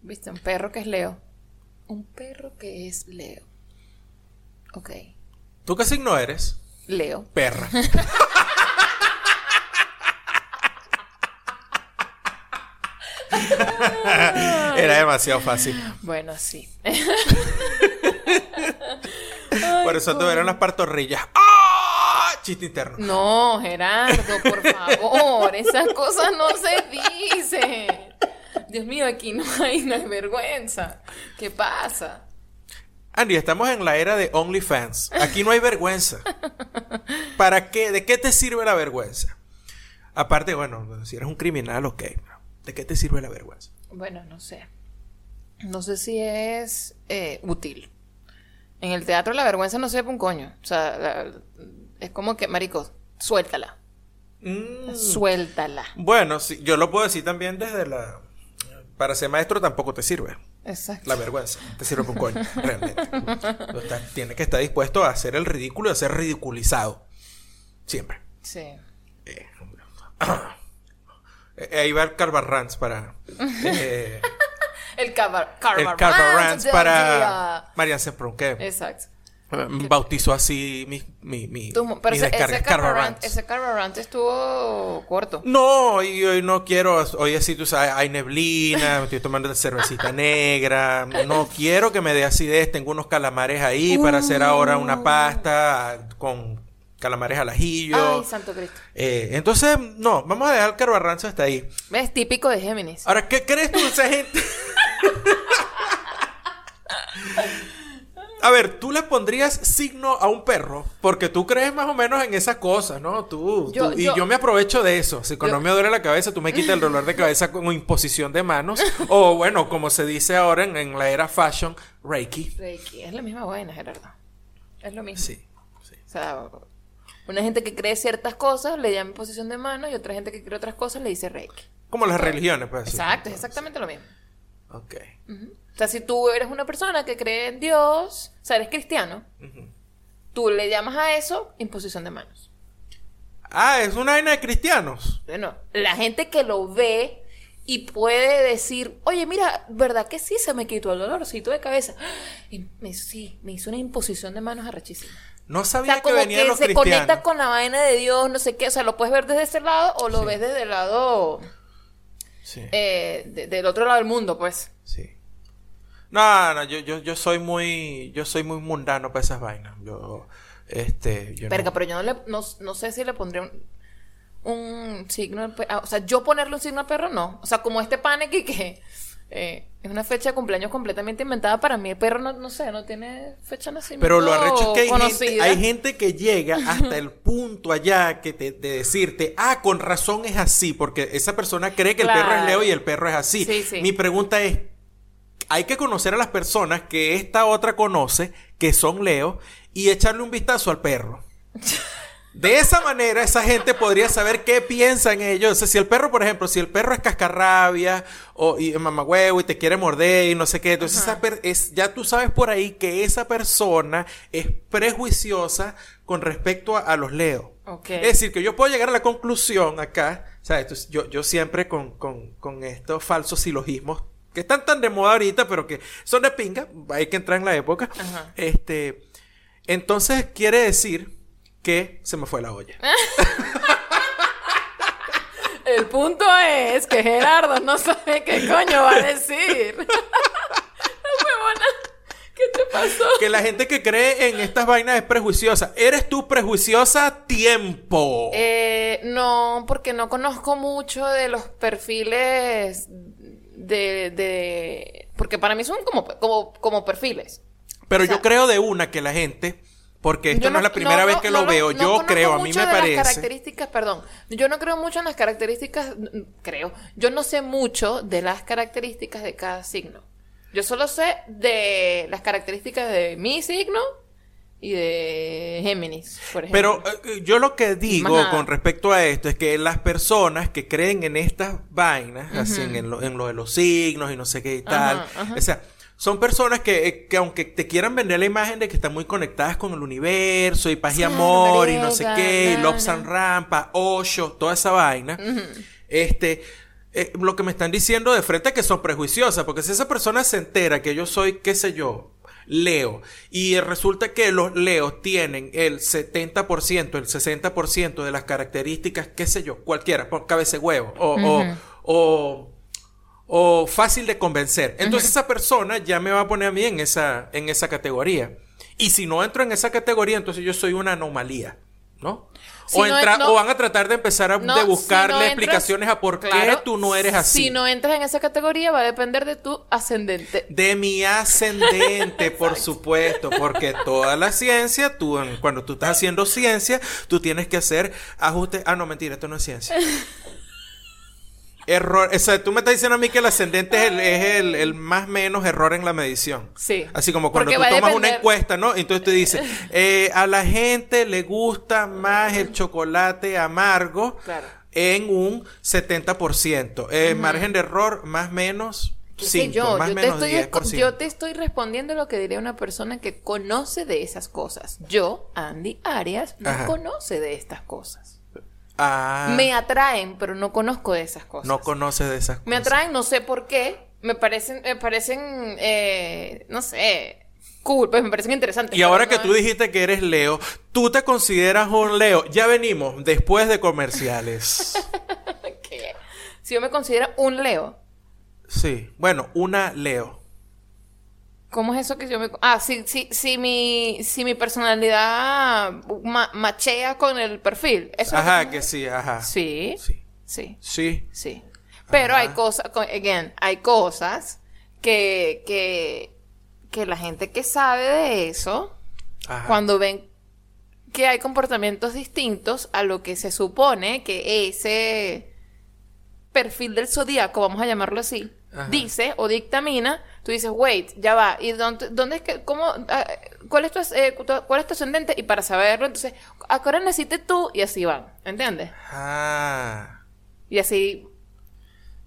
Speaker 2: ¿Viste? Un perro que es Leo. Un perro que es Leo. Ok.
Speaker 1: ¿Tú qué signo eres?
Speaker 2: Leo.
Speaker 1: Perra. <laughs> <laughs> Era demasiado fácil.
Speaker 2: Bueno, sí. <laughs>
Speaker 1: Por eso tuvieron las partorrillas. ¡Ah! Chiste interno.
Speaker 2: No, Gerardo, por favor, esas cosas no se dicen. Dios mío, aquí no hay, no hay vergüenza. ¿Qué pasa?
Speaker 1: Andy, estamos en la era de OnlyFans. Aquí no hay vergüenza. ¿Para qué? ¿De qué te sirve la vergüenza? Aparte, bueno, si eres un criminal, ok. ¿De qué te sirve la vergüenza?
Speaker 2: Bueno, no sé. No sé si es eh, útil. En el teatro la vergüenza no sepa un coño. O sea, la- es como que, marico, suéltala.
Speaker 1: Mm,
Speaker 2: Suéltala.
Speaker 1: Bueno, sí, yo lo puedo decir también desde la... Para ser maestro tampoco te sirve.
Speaker 2: Exacto.
Speaker 1: La vergüenza. Te sirve por un coño, realmente. <laughs> Estás- tienes que estar dispuesto a hacer el ridículo y a ser ridiculizado. Siempre.
Speaker 2: Sí.
Speaker 1: Eh, ahí va el Carbarrans para... eh, <laughs>
Speaker 2: El cabar
Speaker 1: el Carbarrans para Marian Semprún, que
Speaker 2: Exacto.
Speaker 1: eh, bautizó así mi, mi, mi,
Speaker 2: pero
Speaker 1: mis
Speaker 2: ese, ese
Speaker 1: Carbarrans.
Speaker 2: Ese estuvo corto.
Speaker 1: No, y hoy no quiero, hoy así tú sabes, hay neblina, me estoy tomando cervecita <laughs> negra, no quiero que me dé acidez, tengo unos calamares ahí para hacer ahora una pasta con calamares al ajillo.
Speaker 2: Ay, santo Cristo.
Speaker 1: Eh, entonces, no, vamos a dejar el carbarranzo hasta ahí.
Speaker 2: Es típico de Géminis.
Speaker 1: Ahora, ¿qué crees tú de esa gente? A ver, tú le pondrías signo a un perro porque tú crees más o menos en esas cosas, ¿no? Tú,
Speaker 2: Yo-
Speaker 1: tú- y
Speaker 2: yo-
Speaker 1: yo me aprovecho de eso. Si cuando
Speaker 2: Yo-
Speaker 1: me duele la cabeza, tú me quitas el dolor de <laughs> cabeza con imposición de manos. o bueno, como se dice ahora en, en la era fashion, Reiki.
Speaker 2: Reiki. Es la misma vaina, Gerardo. Es lo mismo.
Speaker 1: Sí, sí.
Speaker 2: O sea, una gente que cree ciertas cosas le llama posición de mano y otra gente que cree otras cosas le dice Reiki.
Speaker 1: Como las religiones, pues.
Speaker 2: Exacto, es exactamente lo mismo.
Speaker 1: Ok.
Speaker 2: O sea, si tú eres una persona que cree en Dios, o sea, eres cristiano, tú le llamas a eso imposición de manos.
Speaker 1: Ah, es una vaina de cristianos.
Speaker 2: Bueno, la gente que lo ve y puede decir, oye, mira, ¿verdad que sí se me quitó el dolorcito de cabeza? <gasps> Y me, sí, me hizo una imposición de manos arrechísima.
Speaker 1: No
Speaker 2: O
Speaker 1: sabía
Speaker 2: sea,
Speaker 1: que venían
Speaker 2: que
Speaker 1: los
Speaker 2: se
Speaker 1: cristianos.
Speaker 2: conecta con la vaina de Dios, no sé qué. O sea, lo puedes ver desde ese lado o lo ves desde el lado,
Speaker 1: Sí.
Speaker 2: eh, de- del otro lado del mundo, pues.
Speaker 1: Sí. No, no, yo, yo, yo soy muy, yo soy muy mundano para esas vainas. Yo, este, yo no-
Speaker 2: pero yo no, le, no, no sé si le pondría un, un signo. ah, O sea, yo ponerle un signo al perro, no. O sea, como este pane que, que eh, es una fecha de cumpleaños completamente inventada para mí. El perro, no, no sé, no tiene fecha de nacimiento
Speaker 1: Pero lo arrecho es que hay gente, hay gente que llega <laughs> hasta el punto allá que te, de decirte, ah, con razón es así, porque esa persona cree que el perro es. Leo y el perro es así.
Speaker 2: Sí, sí.
Speaker 1: Mi pregunta es, hay que conocer a las personas que esta otra conoce, que son Leo, y echarle un vistazo al perro. <laughs> De esa manera, esa gente podría saber qué piensan ellos. O sea, si el perro, por ejemplo, si el perro es cascarrabia o y mamagüevo y te quiere morder y no sé qué, entonces esa es, ya tú sabes por ahí que esa persona es prejuiciosa con respecto a, a los Leo.
Speaker 2: Ok.
Speaker 1: Es decir, que yo puedo llegar a la conclusión acá, o sea, esto es- yo, yo siempre con, con, con estos falsos silogismos que están tan de moda ahorita, pero que son de pinga, hay que entrar en la época.
Speaker 2: Ajá.
Speaker 1: Este, entonces quiere decir que se me fue la olla. <laughs>
Speaker 2: El punto es que Gerardo no sabe qué coño va a decir. <laughs> Huevona, ¿Qué te pasó?
Speaker 1: Que la gente que cree en estas vainas es prejuiciosa. ¿Eres tú prejuiciosa? Tiempo.
Speaker 2: Eh, no, porque no conozco mucho de los perfiles de, de... Porque para mí son como, como, como perfiles.
Speaker 1: Pero
Speaker 2: o sea,
Speaker 1: yo creo de una que la gente, porque esta
Speaker 2: Yo
Speaker 1: no, es la primera
Speaker 2: no,
Speaker 1: vez que
Speaker 2: no,
Speaker 1: lo veo, yo creo, a mí me
Speaker 2: de las
Speaker 1: parece.
Speaker 2: características, perdón, yo no creo mucho en las características, creo, yo no sé mucho de las características de cada signo. Yo solo sé de las características de mi signo y de Géminis, por ejemplo.
Speaker 1: Pero eh, yo lo que digo con respecto a esto es que las personas que creen en estas vainas, así en lo, en lo de los signos y no sé qué y tal,
Speaker 2: Ajá, ajá.
Speaker 1: o sea, son personas que, eh, que aunque te quieran vender la imagen de que están muy conectadas con el universo y paz y amor y no sé qué, y
Speaker 2: na.
Speaker 1: and Rampa, Osho, toda esa vaina, este, eh, lo que me están diciendo de frente es que son prejuiciosas, porque si esa persona se entera que yo soy, qué sé yo, Leo, y resulta que los Leos tienen el 70%, el 60% de las características, qué sé yo, cualquiera, por cabeza huevo, o, o- o, o fácil de convencer. Entonces esa persona ya me va a poner a mí en esa, en esa categoría. Y si no entro en esa categoría, entonces yo soy una anomalía, ¿no?
Speaker 2: Si
Speaker 1: o, entra-
Speaker 2: no-
Speaker 1: o van a tratar de empezar a
Speaker 2: No,
Speaker 1: de
Speaker 2: si
Speaker 1: buscarle
Speaker 2: entras-
Speaker 1: explicaciones a por qué
Speaker 2: Claro,
Speaker 1: tú no eres así.
Speaker 2: Si no entras en esa categoría, va a depender de tu ascendente.
Speaker 1: De mi ascendente, <laughs> por supuesto, porque toda la ciencia, tú cuando tú estás haciendo ciencia, tú tienes que hacer ajustes. Ah, no, mentira, esto no es ciencia. <laughs> Error, o sea, tú me estás diciendo a mí que el ascendente es el, es el, el más menos error en la medición.
Speaker 2: Sí.
Speaker 1: Así como cuando
Speaker 2: Porque
Speaker 1: tú tomas una encuesta, ¿no? Entonces te dice, eh, a la gente le gusta más el chocolate amargo
Speaker 2: Claro.
Speaker 1: en un 70%. Eh, Margen de error, más menos
Speaker 2: ¿Qué sé
Speaker 1: 5,
Speaker 2: yo?
Speaker 1: más
Speaker 2: Yo te, estoy,
Speaker 1: 10%.
Speaker 2: yo te estoy respondiendo lo que diría una persona que conoce de esas cosas. Yo, Andy Arias, no
Speaker 1: Ajá.
Speaker 2: conoce de estas cosas.
Speaker 1: Ah,
Speaker 2: Me atraen, pero no conozco de esas cosas.
Speaker 1: no conoces de esas cosas.
Speaker 2: Me atraen, no sé por qué. Me parecen, me parecen, eh, no sé, cool, pues me parecen interesantes.
Speaker 1: Y ahora que tú dijiste que eres Leo, tú te consideras un Leo. Ya venimos, después de comerciales. <laughs>
Speaker 2: ¿Qué? Si yo me considero un Leo,
Speaker 1: Sí, bueno, una Leo.
Speaker 2: ¿Cómo es eso que yo me... Ah, si, si, si, mi, si mi personalidad ma- machea con el perfil. Eso
Speaker 1: Ajá, que sí, ajá.
Speaker 2: Sí,
Speaker 1: Sí.
Speaker 2: sí,
Speaker 1: Sí.
Speaker 2: sí. Pero hay cosas, co- again, hay cosas que, que, que la gente que sabe de eso,
Speaker 1: Ajá.
Speaker 2: cuando ven que hay comportamientos distintos a lo que se supone que ese perfil del zodíaco, vamos a llamarlo así,
Speaker 1: Ajá.
Speaker 2: dice o dictamina, tú dices, wait, ya va, ¿y dónde, dónde es que, cómo, ah, cuál es tu, eh, tu- cuál es tu ascendente? Y para saberlo, entonces, ¿a qué hora naciste tú? Y así van, ¿entiendes?
Speaker 1: Ah.
Speaker 2: Y así...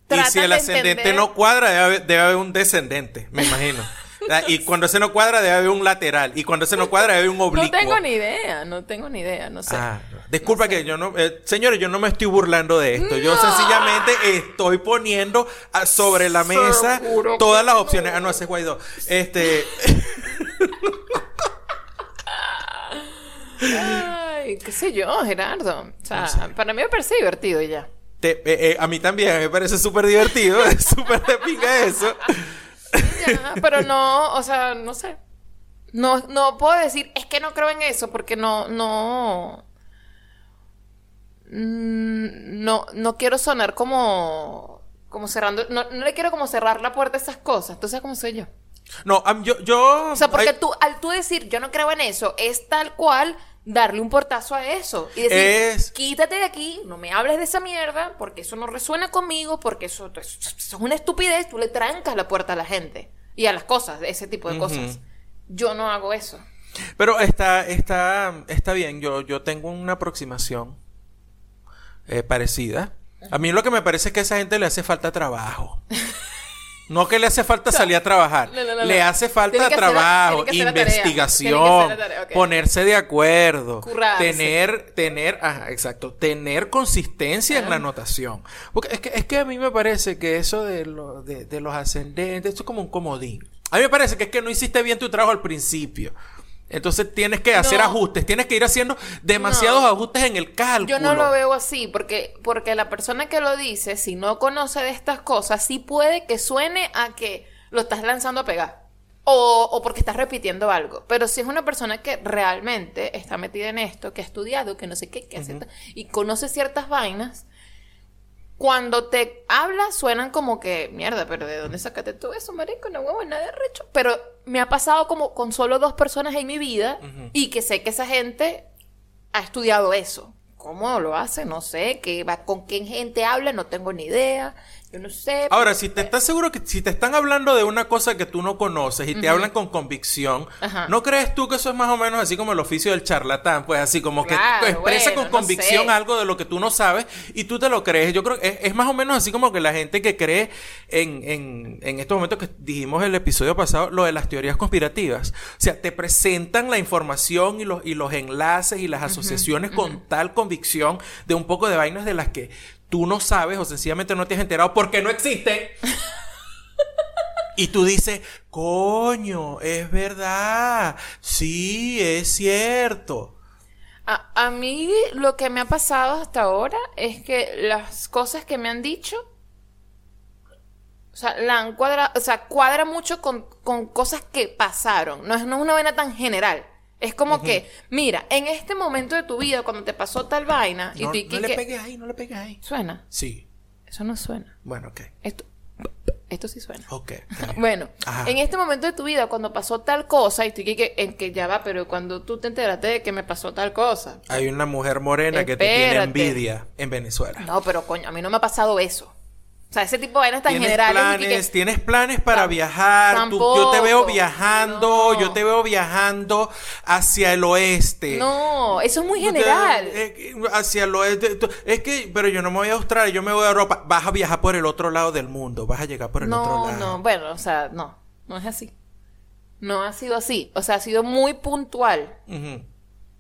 Speaker 1: Y si el
Speaker 2: de
Speaker 1: ascendente
Speaker 2: entender-
Speaker 1: no cuadra, debe haber, debe haber un descendente, me imagino. <laughs> Y cuando ese no cuadra, debe haber un lateral. Y cuando ese no cuadra, debe haber un
Speaker 2: No
Speaker 1: oblicuo.
Speaker 2: tengo ni idea, no tengo ni idea, no sé.
Speaker 1: Ah, disculpa que yo no... eh, señores, yo no me estoy burlando de esto. Yo sencillamente estoy poniendo ah, sobre la mesa
Speaker 2: Seguro
Speaker 1: todas las opciones. Ah, no, ese es Guaidó. Este...
Speaker 2: Ay, qué sé yo, Gerardo. O sea, para mí me parece divertido y ya.
Speaker 1: te- eh, eh, a mí también me parece súper divertido. <laughs> Es súper de pinga eso.
Speaker 2: Ya, pero no, o sea, no sé. No, no puedo decir, es que no creo en eso, porque no, no. Mm, No, no quiero sonar como. Como cerrando. No, no le quiero como cerrar la puerta a esas cosas. Tú sabes cómo soy yo.
Speaker 1: No, am- yo... yo
Speaker 2: O sea, porque
Speaker 1: ay,
Speaker 2: tú, al tú decir yo no creo en eso, es tal cual darle un portazo a eso. Y decir,
Speaker 1: Es-
Speaker 2: quítate de aquí, no me hables de esa mierda, porque eso no resuena conmigo, porque eso, es una estupidez, tú le trancas la puerta a la gente y a las cosas, ese tipo de cosas. Yo no hago eso.
Speaker 1: Pero está, está, está bien, yo, yo tengo una aproximación eh, parecida. A mí lo que me parece es que a esa gente le hace falta trabajo. <laughs> No que le hace falta salir a trabajar.
Speaker 2: No, no, no,
Speaker 1: le hace falta trabajo,
Speaker 2: hacer
Speaker 1: investigación,
Speaker 2: tarea,
Speaker 1: ponerse de acuerdo,
Speaker 2: Currarse.
Speaker 1: tener, tener, ajá, exacto, tener consistencia en la anotación. Porque es que, es que a mí me parece que eso de, lo- de, de los ascendentes, esto es como un comodín. A mí me parece que es que no hiciste bien tu trabajo al principio. Entonces tienes que hacer
Speaker 2: No.
Speaker 1: ajustes, tienes que ir haciendo demasiados
Speaker 2: No.
Speaker 1: ajustes en el cálculo.
Speaker 2: Yo no lo veo así, porque, porque la persona que lo dice, si no conoce de estas cosas, sí puede que suene a que lo estás lanzando a pegar. O, o porque estás repitiendo algo. Pero si es una persona que realmente está metida en esto, que ha estudiado, que no sé qué, que hace y conoce ciertas vainas, cuando te habla suenan como que, mierda, pero ¿de dónde sacaste tú eso, marico? No huevo, nada de recho. Pero me ha pasado como con solo dos personas en mi vida y que sé que esa gente ha estudiado eso. ¿Cómo lo hace? No sé. Que va, ¿Con qué gente habla? No tengo ni idea. Yo no sé.
Speaker 1: Ahora, si te estás seguro que si te están hablando de una cosa que tú no conoces y te hablan con convicción,
Speaker 2: Ajá.
Speaker 1: ¿no crees tú que eso es más o menos así como el oficio del charlatán? Pues así como que
Speaker 2: Claro,
Speaker 1: expresa
Speaker 2: bueno,
Speaker 1: con
Speaker 2: no
Speaker 1: convicción
Speaker 2: sé.
Speaker 1: algo de lo que tú no sabes y tú te lo crees. Yo creo que es, es más o menos así como que la gente que cree en, en, en estos momentos que dijimos el episodio pasado, lo de las teorías conspirativas. O sea, te presentan la información y los, y los enlaces y las asociaciones con tal convicción de un poco de vainas de las que tú no sabes o sencillamente no te has enterado porque no existen. Y tú dices, coño, es verdad, sí, es cierto.
Speaker 2: A, mí lo que me ha pasado hasta ahora es que las cosas que me han dicho, o sea, la han o sea, cuadra mucho con, con cosas que pasaron. No es, no es una vaina tan general. Es como que, mira, en este momento de tu vida, cuando te pasó tal vaina, y tú
Speaker 1: no
Speaker 2: que-
Speaker 1: le
Speaker 2: que-
Speaker 1: pegues ahí, no le pegues ahí.
Speaker 2: Suena.
Speaker 1: Sí,
Speaker 2: Eso no suena.
Speaker 1: bueno, ok.
Speaker 2: Esto, esto sí suena.
Speaker 1: Ok. <laughs> bien.
Speaker 2: Bueno,
Speaker 1: Ajá.
Speaker 2: en este momento de tu vida, cuando pasó tal cosa, y tú que, en que ya va, pero cuando tú te enteraste de que me pasó tal cosa.
Speaker 1: Hay una mujer morena que te tiene envidia en Venezuela.
Speaker 2: No, pero coño, a mí no me ha pasado eso. O sea, ese tipo de vainas tan
Speaker 1: ¿Tienes
Speaker 2: generales. que-
Speaker 1: planes, tienes planes para viajar. Tú- yo te veo viajando,
Speaker 2: No.
Speaker 1: yo te veo viajando hacia el oeste.
Speaker 2: No, eso es muy
Speaker 1: te-
Speaker 2: general.
Speaker 1: eh, hacia el oeste. Es que, pero yo no me voy a Australia, yo me voy a Europa. Vas a viajar por el otro lado del mundo. Vas a llegar por el otro
Speaker 2: no,
Speaker 1: lado.
Speaker 2: no, bueno, o sea, no, no es así. No ha sido así. O sea, ha sido muy puntual.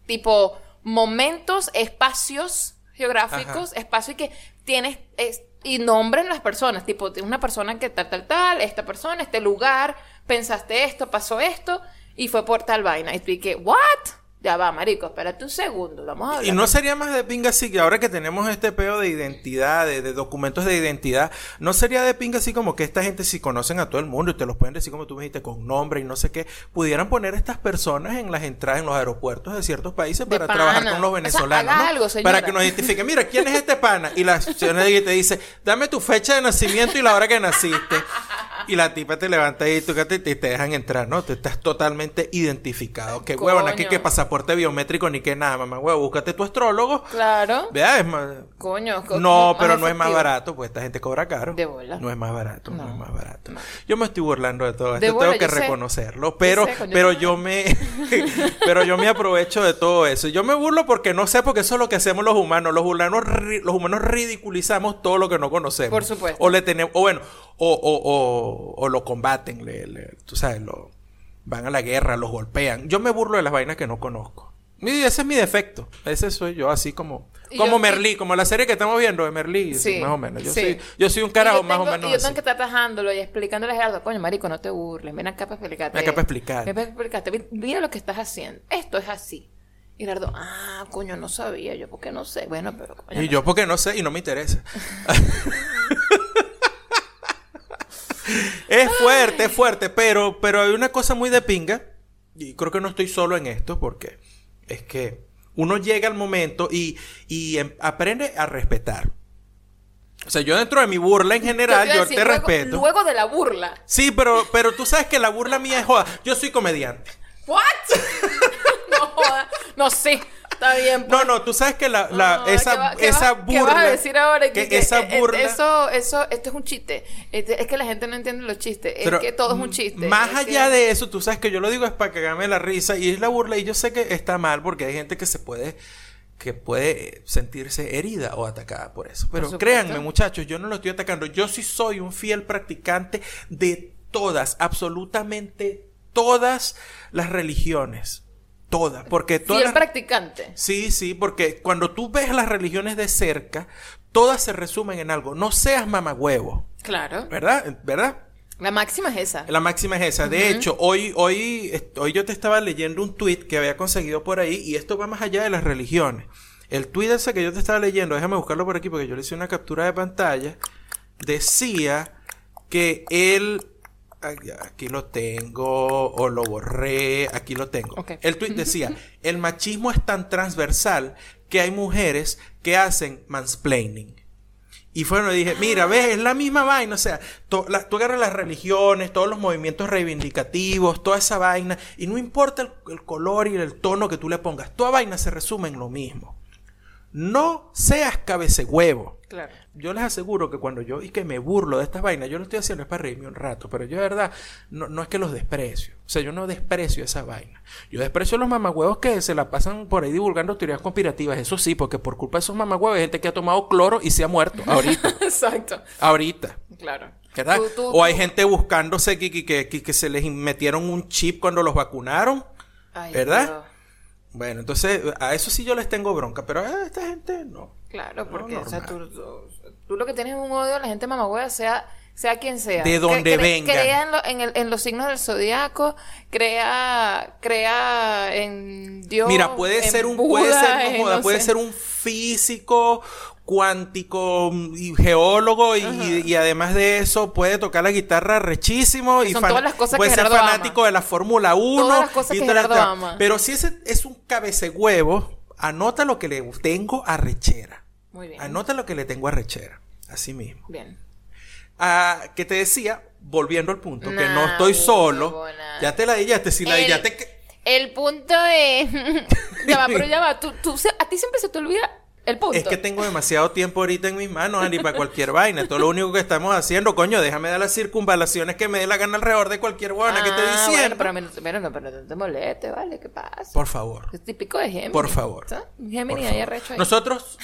Speaker 2: Tipo, momentos, espacios geográficos, espacios que tienes es- y nombren las personas. Tipo, una persona que tal, tal, tal, esta persona, este lugar, pensaste esto, pasó esto, y fue por tal vaina. Y tú ¿what? Ya va, marico, espérate un segundo, vamos a hablar.
Speaker 1: Y no sería más de pinga así que ahora que tenemos este peo de identidad, de, de documentos de identidad, no sería de pinga así como que esta gente si conocen a todo el mundo y te los pueden decir como tú me dijiste con nombre y no sé qué, pudieran poner estas personas en las entradas en los aeropuertos de ciertos países para trabajar con los
Speaker 2: O sea,
Speaker 1: venezolanos,
Speaker 2: haga
Speaker 1: ¿no?
Speaker 2: algo, señora.
Speaker 1: para que nos identifiquen, mira, ¿quién es este pana? Y la señora te dice, dame tu fecha de nacimiento y la hora que naciste. Y la tipa te levanta y tú que te, te dejan entrar, ¿no? Te estás totalmente identificado. Qué huevona, aquí que pasaporte biométrico ni que nada, mamá, huevo, búscate tu astrólogo.
Speaker 2: Claro.
Speaker 1: Vea, es más...
Speaker 2: Coño. co-
Speaker 1: No, pero no es más barato, pues esta gente cobra caro.
Speaker 2: De bola.
Speaker 1: No es más barato, no,
Speaker 2: No.
Speaker 1: es más barato. Yo me estoy burlando de todo
Speaker 2: De
Speaker 1: esto,
Speaker 2: bola,
Speaker 1: tengo que
Speaker 2: yo sé.
Speaker 1: reconocerlo, pero
Speaker 2: sé, coño,
Speaker 1: pero yo me <laughs> pero yo me aprovecho de todo eso. Yo me burlo porque no sé porque eso es lo que hacemos los humanos. Los humanos los humanos ridiculizamos todo lo que no conocemos.
Speaker 2: Por supuesto.
Speaker 1: O le tenemos o bueno, o, o, o, o lo combaten, le, le- tú sabes, lo van a la guerra, los golpean. Yo me burlo de las vainas que no conozco. Y ese es mi defecto. Ese soy yo, así como como
Speaker 2: yo-
Speaker 1: Merlí, como la serie que estamos viendo de Merlí,
Speaker 2: Sí,
Speaker 1: más o menos. Yo
Speaker 2: sí.
Speaker 1: soy yo soy un carajo
Speaker 2: yo
Speaker 1: más o
Speaker 2: tengo-
Speaker 1: menos
Speaker 2: Y yo
Speaker 1: así.
Speaker 2: tengo que estar tajándolo y explicándole a Gerardo, coño, marico, no te burles, ven acá para explicarte.
Speaker 1: Ven acá para explicar.
Speaker 2: Ven para explicarte, mira lo que estás haciendo. Esto es así. Y Gerardo, ah, coño, no sabía yo, porque no sé. Bueno, pero coño,
Speaker 1: Y
Speaker 2: no
Speaker 1: yo porque no sé y no me interesa. <laughs> <laughs> es fuerte, es fuerte, pero, pero hay una cosa muy de pinga, y creo que no estoy solo en esto, porque es que uno llega al momento y, y em- aprende a respetar. O sea, yo dentro de mi burla en general, yo
Speaker 2: decir,
Speaker 1: te
Speaker 2: luego-
Speaker 1: respeto.
Speaker 2: Luego de la burla.
Speaker 1: Sí, pero, pero tú sabes que la burla mía es joda. Yo soy comediante.
Speaker 2: ¿What? <laughs> no joda. No sé. Está bien.
Speaker 1: No,
Speaker 2: pues.
Speaker 1: no, tú sabes que la, la-
Speaker 2: No, ¿qué
Speaker 1: esa,
Speaker 2: va- qué
Speaker 1: esa burla.
Speaker 2: ¿Qué vas a decir ahora?
Speaker 1: que
Speaker 2: Que,
Speaker 1: esa
Speaker 2: eh, eh,
Speaker 1: burla.
Speaker 2: Eso, eso, esto es un chiste. Es que la gente no entiende los chistes.
Speaker 1: Pero,
Speaker 2: es que todo es un chiste.
Speaker 1: Más
Speaker 2: Es
Speaker 1: allá
Speaker 2: que-
Speaker 1: de eso, tú sabes que yo lo digo es para cagarme la risa y es la burla y yo sé que está mal porque hay gente que se puede que puede sentirse herida o atacada por eso. Pero créanme, muchachos, yo no lo estoy atacando. Yo sí soy un fiel practicante de todas, absolutamente todas las religiones. Todas, porque todas
Speaker 2: Fiel
Speaker 1: las-
Speaker 2: practicante.
Speaker 1: Sí, sí, porque cuando tú ves las religiones de cerca, todas se resumen en algo. No seas mamagüevo,
Speaker 2: Claro.
Speaker 1: ¿verdad? ¿Verdad?
Speaker 2: La máxima es esa.
Speaker 1: La máxima es esa. De hecho, hoy, hoy, hoy yo te estaba leyendo un tweet que había conseguido por ahí y esto va más allá de las religiones. El tweet ese que yo te estaba leyendo, déjame buscarlo por aquí porque yo le hice una captura de pantalla, decía que él... Aquí lo tengo, o lo borré, aquí lo tengo. El tweet decía, <laughs> el machismo es tan transversal que hay mujeres que hacen mansplaining. Y bueno, dije, mira, ves, es la misma vaina, o sea, la- tú agarras las religiones, todos los movimientos reivindicativos, toda esa vaina, y no importa el, el color y el tono que tú le pongas, toda vaina se resume en lo mismo. No seas cabecehuevo.
Speaker 2: Claro.
Speaker 1: Yo les aseguro que cuando yo y que me burlo de estas vainas, yo lo estoy haciendo es para reírme un rato, pero yo de verdad no, no es que los desprecio. O sea, yo no desprecio esa vaina. Yo desprecio a los mamagüevos que se la pasan por ahí divulgando teorías conspirativas. Eso sí, porque por culpa de esos mamagüevos hay gente que ha tomado cloro y se ha muerto. Ahorita. <laughs>
Speaker 2: Exacto.
Speaker 1: ahorita.
Speaker 2: Claro.
Speaker 1: ¿Verdad?
Speaker 2: Tú- tú-
Speaker 1: o hay
Speaker 2: tú-
Speaker 1: gente buscándose que, que, que, que- se les metieron un chip cuando los vacunaron.
Speaker 2: Ay,
Speaker 1: ¿Verdad? Bueno, entonces a eso sí yo les tengo bronca, pero a esta gente no.
Speaker 2: Claro, porque o sea,
Speaker 1: normal.
Speaker 2: tú, tú- tú lo que tienes es un odio a la gente mamagüeva, sea, sea quien sea.
Speaker 1: De donde vengan.
Speaker 2: Crea en, lo- en el- en los signos del zodiaco, crea, crea en Dios.
Speaker 1: Mira, puede
Speaker 2: en
Speaker 1: ser un,
Speaker 2: Buda,
Speaker 1: puede ser, <laughs> no
Speaker 2: en
Speaker 1: joda,
Speaker 2: no
Speaker 1: puede
Speaker 2: sé.
Speaker 1: ser un físico cuántico mm, y geólogo y, y- y además de eso puede tocar la guitarra rechísimo y
Speaker 2: son todas las cosas
Speaker 1: puede
Speaker 2: que
Speaker 1: ser fanático
Speaker 2: ama.
Speaker 1: de la Fórmula 1
Speaker 2: Todas las cosas
Speaker 1: y
Speaker 2: que ama.
Speaker 1: pero si ese es un cabecehuevo anota lo que le tengo a rechera
Speaker 2: Muy bien.
Speaker 1: anota lo que le tengo a rechera así mismo
Speaker 2: Bien.
Speaker 1: Ah, que te decía, volviendo al punto, que no estoy solo. Ya te la dillaste, si la
Speaker 2: El-
Speaker 1: dillaste.
Speaker 2: El punto es. <laughs> ya va, pero ya va. Tú, tú, a ti siempre se te olvida el punto.
Speaker 1: Es que tengo demasiado tiempo ahorita en mis manos, Andy, para cualquier vaina. Todo lo único que estamos haciendo, coño, déjame dar las circunvalaciones que me dé la gana alrededor de cualquier buena que te
Speaker 2: Ah,
Speaker 1: diciendo.
Speaker 2: Bueno, pero, mí no- pero no, te moleste, ¿vale? ¿Qué pasa?
Speaker 1: Por favor,
Speaker 2: Es típico de Géminis.
Speaker 1: por favor.
Speaker 2: ¿sabes? Géminis ahí arrecho ahí.
Speaker 1: Nosotros,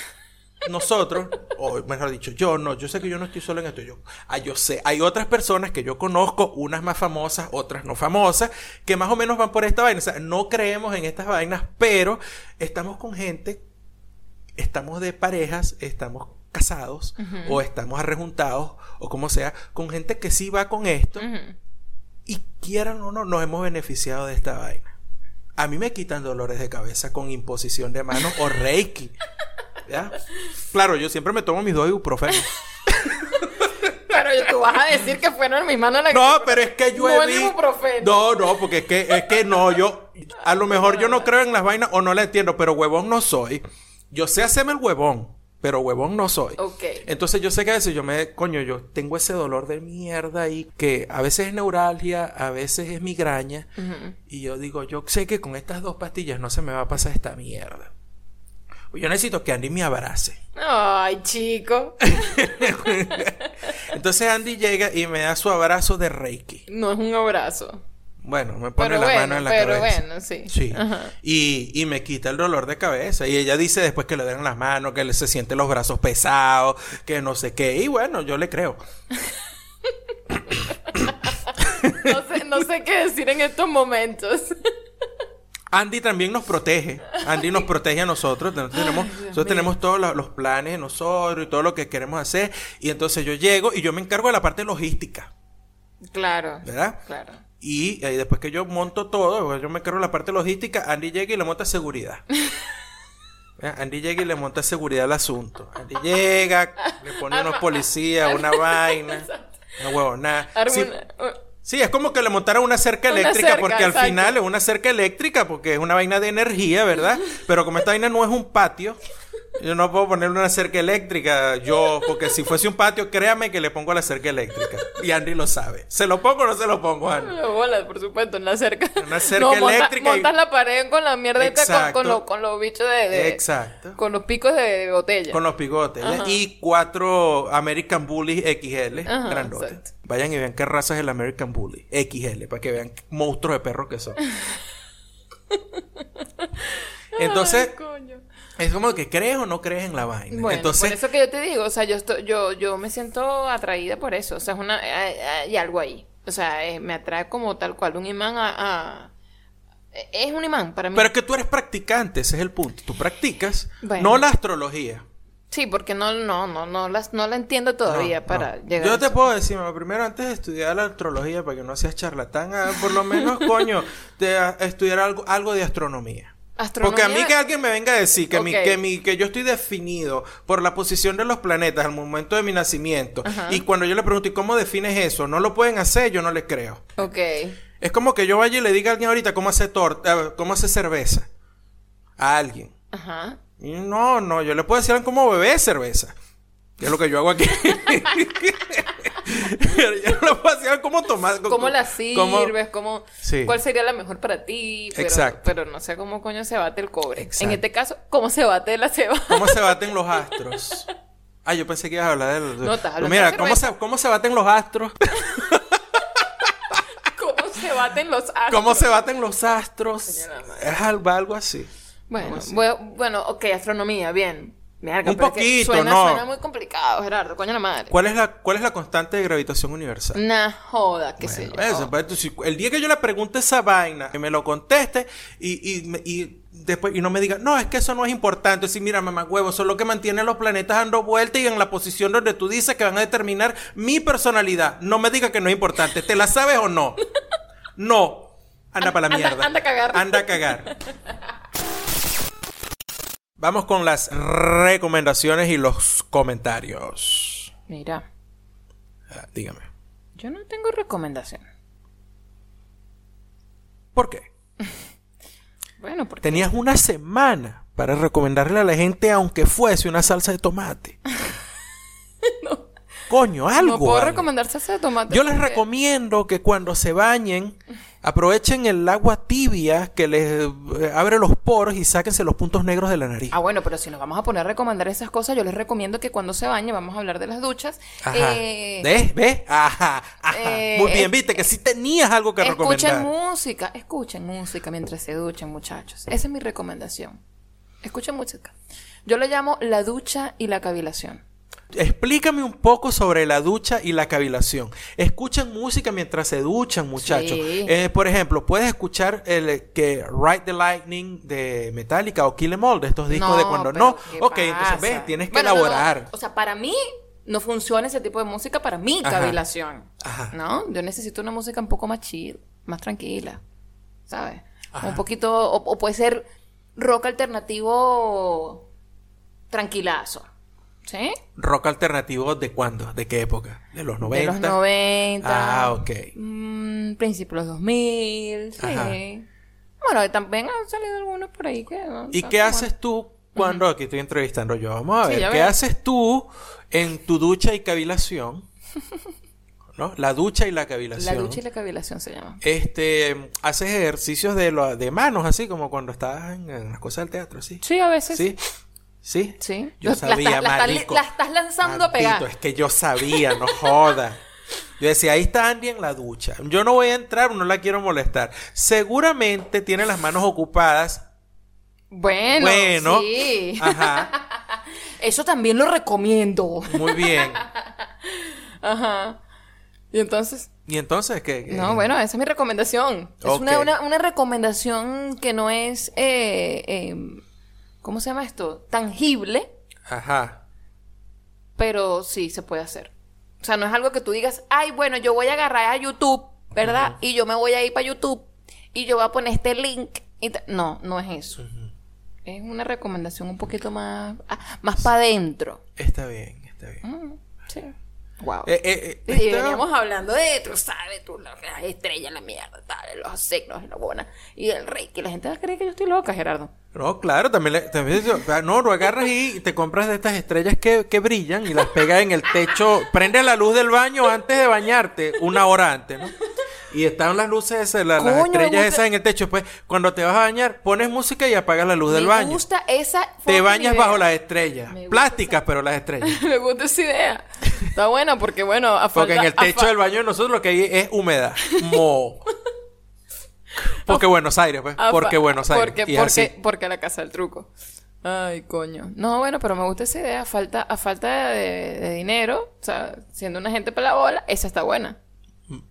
Speaker 1: nosotros, o mejor dicho, yo no, yo sé que yo no estoy solo en esto. Yo, ah, yo sé, hay otras personas que yo conozco, unas más famosas, otras no famosas, que más o menos van por esta vaina. O sea, no creemos en estas vainas, pero estamos con gente, estamos de parejas, estamos casados, o estamos arrejuntados, o como sea, con gente que sí va con esto, y quieran o no, nos hemos beneficiado de esta vaina. A mí me quitan dolores de cabeza con imposición de manos o reiki. ¿Ya? Claro, yo siempre me tomo mis dos ibuprofenos.
Speaker 2: Pero tú vas a decir que fueron mis manos las
Speaker 1: No,
Speaker 2: que-
Speaker 1: pero es que yo
Speaker 2: No
Speaker 1: he vi-. No, no, porque es que, es que no, yo... A lo mejor yo no creo en las vainas o no las entiendo, pero huevón no soy. Yo sé hacerme el huevón, pero huevón no soy.
Speaker 2: Ok.
Speaker 1: Entonces yo sé que a veces yo me, coño, yo tengo ese dolor de mierda ahí que a veces es neuralgia, a veces es migraña. Y yo digo, yo sé que con estas dos pastillas no se me va a pasar esta mierda. Yo necesito que Andy me abrace.
Speaker 2: Ay, chico. <laughs>
Speaker 1: Entonces Andy llega y me da su abrazo de Reiki.
Speaker 2: No es un abrazo.
Speaker 1: Bueno, me pone
Speaker 2: Pero
Speaker 1: la
Speaker 2: bueno,
Speaker 1: mano en la
Speaker 2: pero
Speaker 1: cabeza.
Speaker 2: bueno, sí.
Speaker 1: Sí.
Speaker 2: Ajá.
Speaker 1: Y, y me quita el dolor de cabeza. Y ella dice después que le den las manos, que se siente los brazos pesados, que no sé qué. Y bueno, yo le creo. <laughs>
Speaker 2: No sé, no sé qué decir en estos momentos.
Speaker 1: Andy también nos protege. Andy nos protege a nosotros. Nosotros tenemos, nosotros tenemos todos los, los planes de nosotros y todo lo que queremos hacer. Y entonces yo llego y yo me encargo de la parte logística.
Speaker 2: Claro.
Speaker 1: ¿Verdad?
Speaker 2: Claro.
Speaker 1: Y eh, después que yo monto todo, yo me encargo de la parte logística, Andy llega y le monta seguridad. <laughs> ¿Eh? Andy llega y le monta seguridad al asunto. Andy llega, le pone unos <laughs> policías, una vaina. No huevo, nada.
Speaker 2: Arma
Speaker 1: Sí,
Speaker 2: una- uh,
Speaker 1: sí, es como que le montaron una cerca
Speaker 2: Una
Speaker 1: eléctrica,
Speaker 2: cerca,
Speaker 1: porque al final es una cerca eléctrica, porque es una vaina de energía, ¿verdad? <laughs> Pero como esta vaina no es un patio, yo no puedo ponerle una cerca eléctrica, yo, porque si fuese un patio, créame que le pongo la cerca eléctrica. Y Andy lo sabe. ¿Se lo pongo o no se lo pongo, Andy?
Speaker 2: Bola, por supuesto, en la cerca.
Speaker 1: Una cerca
Speaker 2: no, monta-
Speaker 1: eléctrica y-
Speaker 2: Montas la pared con la mierda esta, con, con, los- con los bichos de, de-
Speaker 1: Exacto.
Speaker 2: Con los picos de, de botella.
Speaker 1: Con los picotes. ¿ya?
Speaker 2: Ajá.
Speaker 1: Y cuatro American Bullies XL.
Speaker 2: Ajá,
Speaker 1: grandotes.
Speaker 2: exacto.
Speaker 1: Vayan y vean qué raza es el American Bully. XL. Para que vean qué monstruos de perros que son. <laughs> Entonces,
Speaker 2: Ay, coño.
Speaker 1: Es como que crees o no crees en la vaina.
Speaker 2: Bueno,
Speaker 1: Entonces,
Speaker 2: por eso que yo te digo, o sea, yo estoy, yo, yo me siento atraída por eso, o sea, es una, hay, hay algo ahí, o sea, eh, me atrae como tal cual, un imán a, a- es un imán para mí.
Speaker 1: pero es que tú eres practicante, ese es el punto. Tú practicas,
Speaker 2: Bueno.
Speaker 1: no la astrología.
Speaker 2: Sí, porque no, no, no, no las, no la entiendo todavía
Speaker 1: No,
Speaker 2: para
Speaker 1: no.
Speaker 2: llegar. a
Speaker 1: Yo te
Speaker 2: eso.
Speaker 1: puedo decir, mamá, primero antes de estudiar la astrología, para que no seas charlatán, ah, por lo menos, <laughs> coño, de ah, estudiar algo, algo de astronomía.
Speaker 2: Astronomía-
Speaker 1: Porque a mí que alguien me venga a decir que, mi, que, mi, que yo estoy definido por la posición de los planetas al momento de mi nacimiento,
Speaker 2: Ajá.
Speaker 1: y cuando yo le pregunto, ¿y cómo defines eso? No lo pueden hacer, yo no les creo.
Speaker 2: Ok.
Speaker 1: Es como que yo vaya y le diga a alguien ahorita cómo hace torta, cómo hace cerveza. A alguien.
Speaker 2: Ajá.
Speaker 1: Y no, no, yo le puedo decir cómo beber cerveza. Que es lo que yo hago aquí. <laughs> Pero yo no lo puedo hacer cómo tomar.
Speaker 2: ¿Cómo la
Speaker 1: cómo-
Speaker 2: sirves? ¿Cómo,
Speaker 1: Sí.
Speaker 2: ¿Cuál sería la mejor para ti? Pero,
Speaker 1: Exacto.
Speaker 2: Pero no sé cómo coño se bate el cobre.
Speaker 1: Exacto.
Speaker 2: En este caso, ¿cómo se bate la ceba?
Speaker 1: ¿Cómo se baten los astros? Ah, yo pensé que ibas a hablar del...
Speaker 2: No, estás hablando
Speaker 1: Mira,
Speaker 2: de
Speaker 1: ¿cómo se. <laughs> ¿cómo se baten los astros?
Speaker 2: ¿Cómo se baten los astros?
Speaker 1: ¿Cómo se baten los astros? Es algo, algo así.
Speaker 2: Bueno,
Speaker 1: así?
Speaker 2: bueno, ok, astronomía, bien.
Speaker 1: Un
Speaker 2: es
Speaker 1: poquito,
Speaker 2: suena,
Speaker 1: no.
Speaker 2: Suena muy complicado, Gerardo, coño la madre.
Speaker 1: ¿Cuál es la, cuál es la constante de gravitación universal?
Speaker 2: Una joda, qué sé yo.
Speaker 1: Bueno, eso, pues, el día que yo le pregunte esa vaina, que me lo conteste y, y, y después y no me diga, no, es que eso no es importante. Sí, mira, mamá huevo, eso es lo que mantiene a los planetas dando vueltas y en la posición donde tú dices que van a determinar mi personalidad. No me diga que no es importante. ¿Te la sabes o no? <laughs> No. Anda para la
Speaker 2: anda-
Speaker 1: mierda.
Speaker 2: anda a cagar.
Speaker 1: Anda a cagar. <laughs> Vamos con las recomendaciones y los comentarios.
Speaker 2: Mira,
Speaker 1: Ah, dígame.
Speaker 2: yo no tengo recomendación.
Speaker 1: ¿Por qué? <laughs>
Speaker 2: Bueno, porque
Speaker 1: Tenías una semana para recomendarle a la gente, aunque fuese una salsa de tomate. <laughs> Coño, algo.
Speaker 2: no puedo recomendar salsa de tomate.
Speaker 1: Yo les
Speaker 2: porque-
Speaker 1: recomiendo que cuando se bañen, aprovechen el agua tibia que les eh, abre los poros y sáquense los puntos negros de la nariz.
Speaker 2: Ah, bueno, pero si nos vamos a poner a recomendar esas cosas, yo les recomiendo que cuando se bañen, vamos a hablar de las duchas.
Speaker 1: Ajá.
Speaker 2: eh,
Speaker 1: ¿Ves? ¿Ves? Ajá. ajá.
Speaker 2: eh,
Speaker 1: Muy bien, viste que sí tenías algo que
Speaker 2: Escuchen
Speaker 1: recomendar.
Speaker 2: música, escuchen música mientras se duchen, muchachos. Esa es mi recomendación. Escuchen música. Yo le llamo la ducha y la cavilación.
Speaker 1: Explícame un poco sobre la ducha y la cavilación. Escuchen música mientras se duchan, muchachos.
Speaker 2: Sí.
Speaker 1: Eh, por ejemplo, puedes escuchar el eh, que Ride the Lightning de Metallica o Kill Em All, de estos discos de cuando no.
Speaker 2: ¿qué
Speaker 1: Ok,
Speaker 2: pasa?
Speaker 1: entonces ves, tienes que
Speaker 2: Bueno, no, no.
Speaker 1: elaborar.
Speaker 2: O sea, para mí no funciona ese tipo de música para mi
Speaker 1: Ajá.
Speaker 2: cavilación.
Speaker 1: Ajá.
Speaker 2: ¿No? Yo necesito una música un poco más chill, más tranquila. ¿Sabes?
Speaker 1: Ajá.
Speaker 2: Un poquito. O, o puede ser rock alternativo tranquilazo. ¿Sí?
Speaker 1: Rock alternativo de cuándo? ¿De qué época? De los 90.
Speaker 2: De los 90.
Speaker 1: Ah, ok.
Speaker 2: Mm, principios de los 2000. Sí.
Speaker 1: Ajá.
Speaker 2: Bueno, también han salido algunos por ahí que. no,
Speaker 1: ¿Y qué haces tú cuando aquí estoy entrevistando yo? Vamos a ver, ¿qué haces tú en tu ducha y cavilación? <laughs> ¿No? La ducha y la
Speaker 2: La
Speaker 1: cavilación.
Speaker 2: ducha y la cavilación se llama.
Speaker 1: Este, haces ejercicios de, lo, de manos, así como cuando estabas en, en las cosas del teatro, ¿sí?
Speaker 2: Sí, a veces.
Speaker 1: ¿Sí? ¿Sí?
Speaker 2: Sí.
Speaker 1: Yo
Speaker 2: La
Speaker 1: sabía,
Speaker 2: la
Speaker 1: marico.
Speaker 2: la estás lanzando a pegar.
Speaker 1: Es que yo sabía, no joda. Yo decía, ahí está Andy en la ducha. Yo no voy a entrar, no la quiero molestar. Seguramente tiene las manos ocupadas.
Speaker 2: Bueno,
Speaker 1: Bueno.
Speaker 2: sí.
Speaker 1: Ajá. <laughs>
Speaker 2: Eso también lo recomiendo.
Speaker 1: Muy bien.
Speaker 2: Ajá. Y entonces,
Speaker 1: ¿Y entonces qué? qué?
Speaker 2: no, bueno, esa es mi recomendación. Es
Speaker 1: Ok.
Speaker 2: una, una, una recomendación que no es, eh, eh, ¿cómo se llama esto? Tangible,
Speaker 1: Ajá.
Speaker 2: pero sí se puede hacer. O sea, no es algo que tú digas, ay, bueno, yo voy a agarrar a YouTube, ¿verdad? Y yo me voy a ir para YouTube y yo voy a poner este link. y No, no es eso. Es una recomendación un poquito más, ah, más para adentro.
Speaker 1: Está bien, está bien.
Speaker 2: Sí. Wow.
Speaker 1: Eh, eh, eh,
Speaker 2: Y veníamos hablando de, tú sabes, tú, las las estrellas, la mierda, tal, los signos, la buena, y el rey, que la gente va a creer que yo estoy loca, Gerardo.
Speaker 1: No, claro, también, le- también no, lo agarras y te compras de estas estrellas que, que brillan y las pegas en el techo. Prende la luz del baño antes de bañarte, una hora antes, ¿no? Y están las luces esas, la- las
Speaker 2: Coño, me
Speaker 1: estrellas esas en el techo. Después, cuando te vas a bañar, pones música y apagas la luz del
Speaker 2: Me
Speaker 1: baño.
Speaker 2: gusta esa
Speaker 1: Te bañas
Speaker 2: idea.
Speaker 1: bajo las estrellas.
Speaker 2: Me
Speaker 1: Plásticas, pero las estrellas. <laughs>
Speaker 2: Me gusta esa idea. Está buena porque, bueno, a
Speaker 1: Porque en el techo del baño de nosotros lo que hay es humedad. <laughs> Mo. Porque Buenos Aires, pues. Porque Buenos Aires.
Speaker 2: Porque,
Speaker 1: y
Speaker 2: porque,
Speaker 1: así.
Speaker 2: porque la casa del truco. Ay, coño. No, bueno, pero me gusta esa idea. A falta, a falta de, de dinero, o sea, siendo una gente para la bola, esa está buena.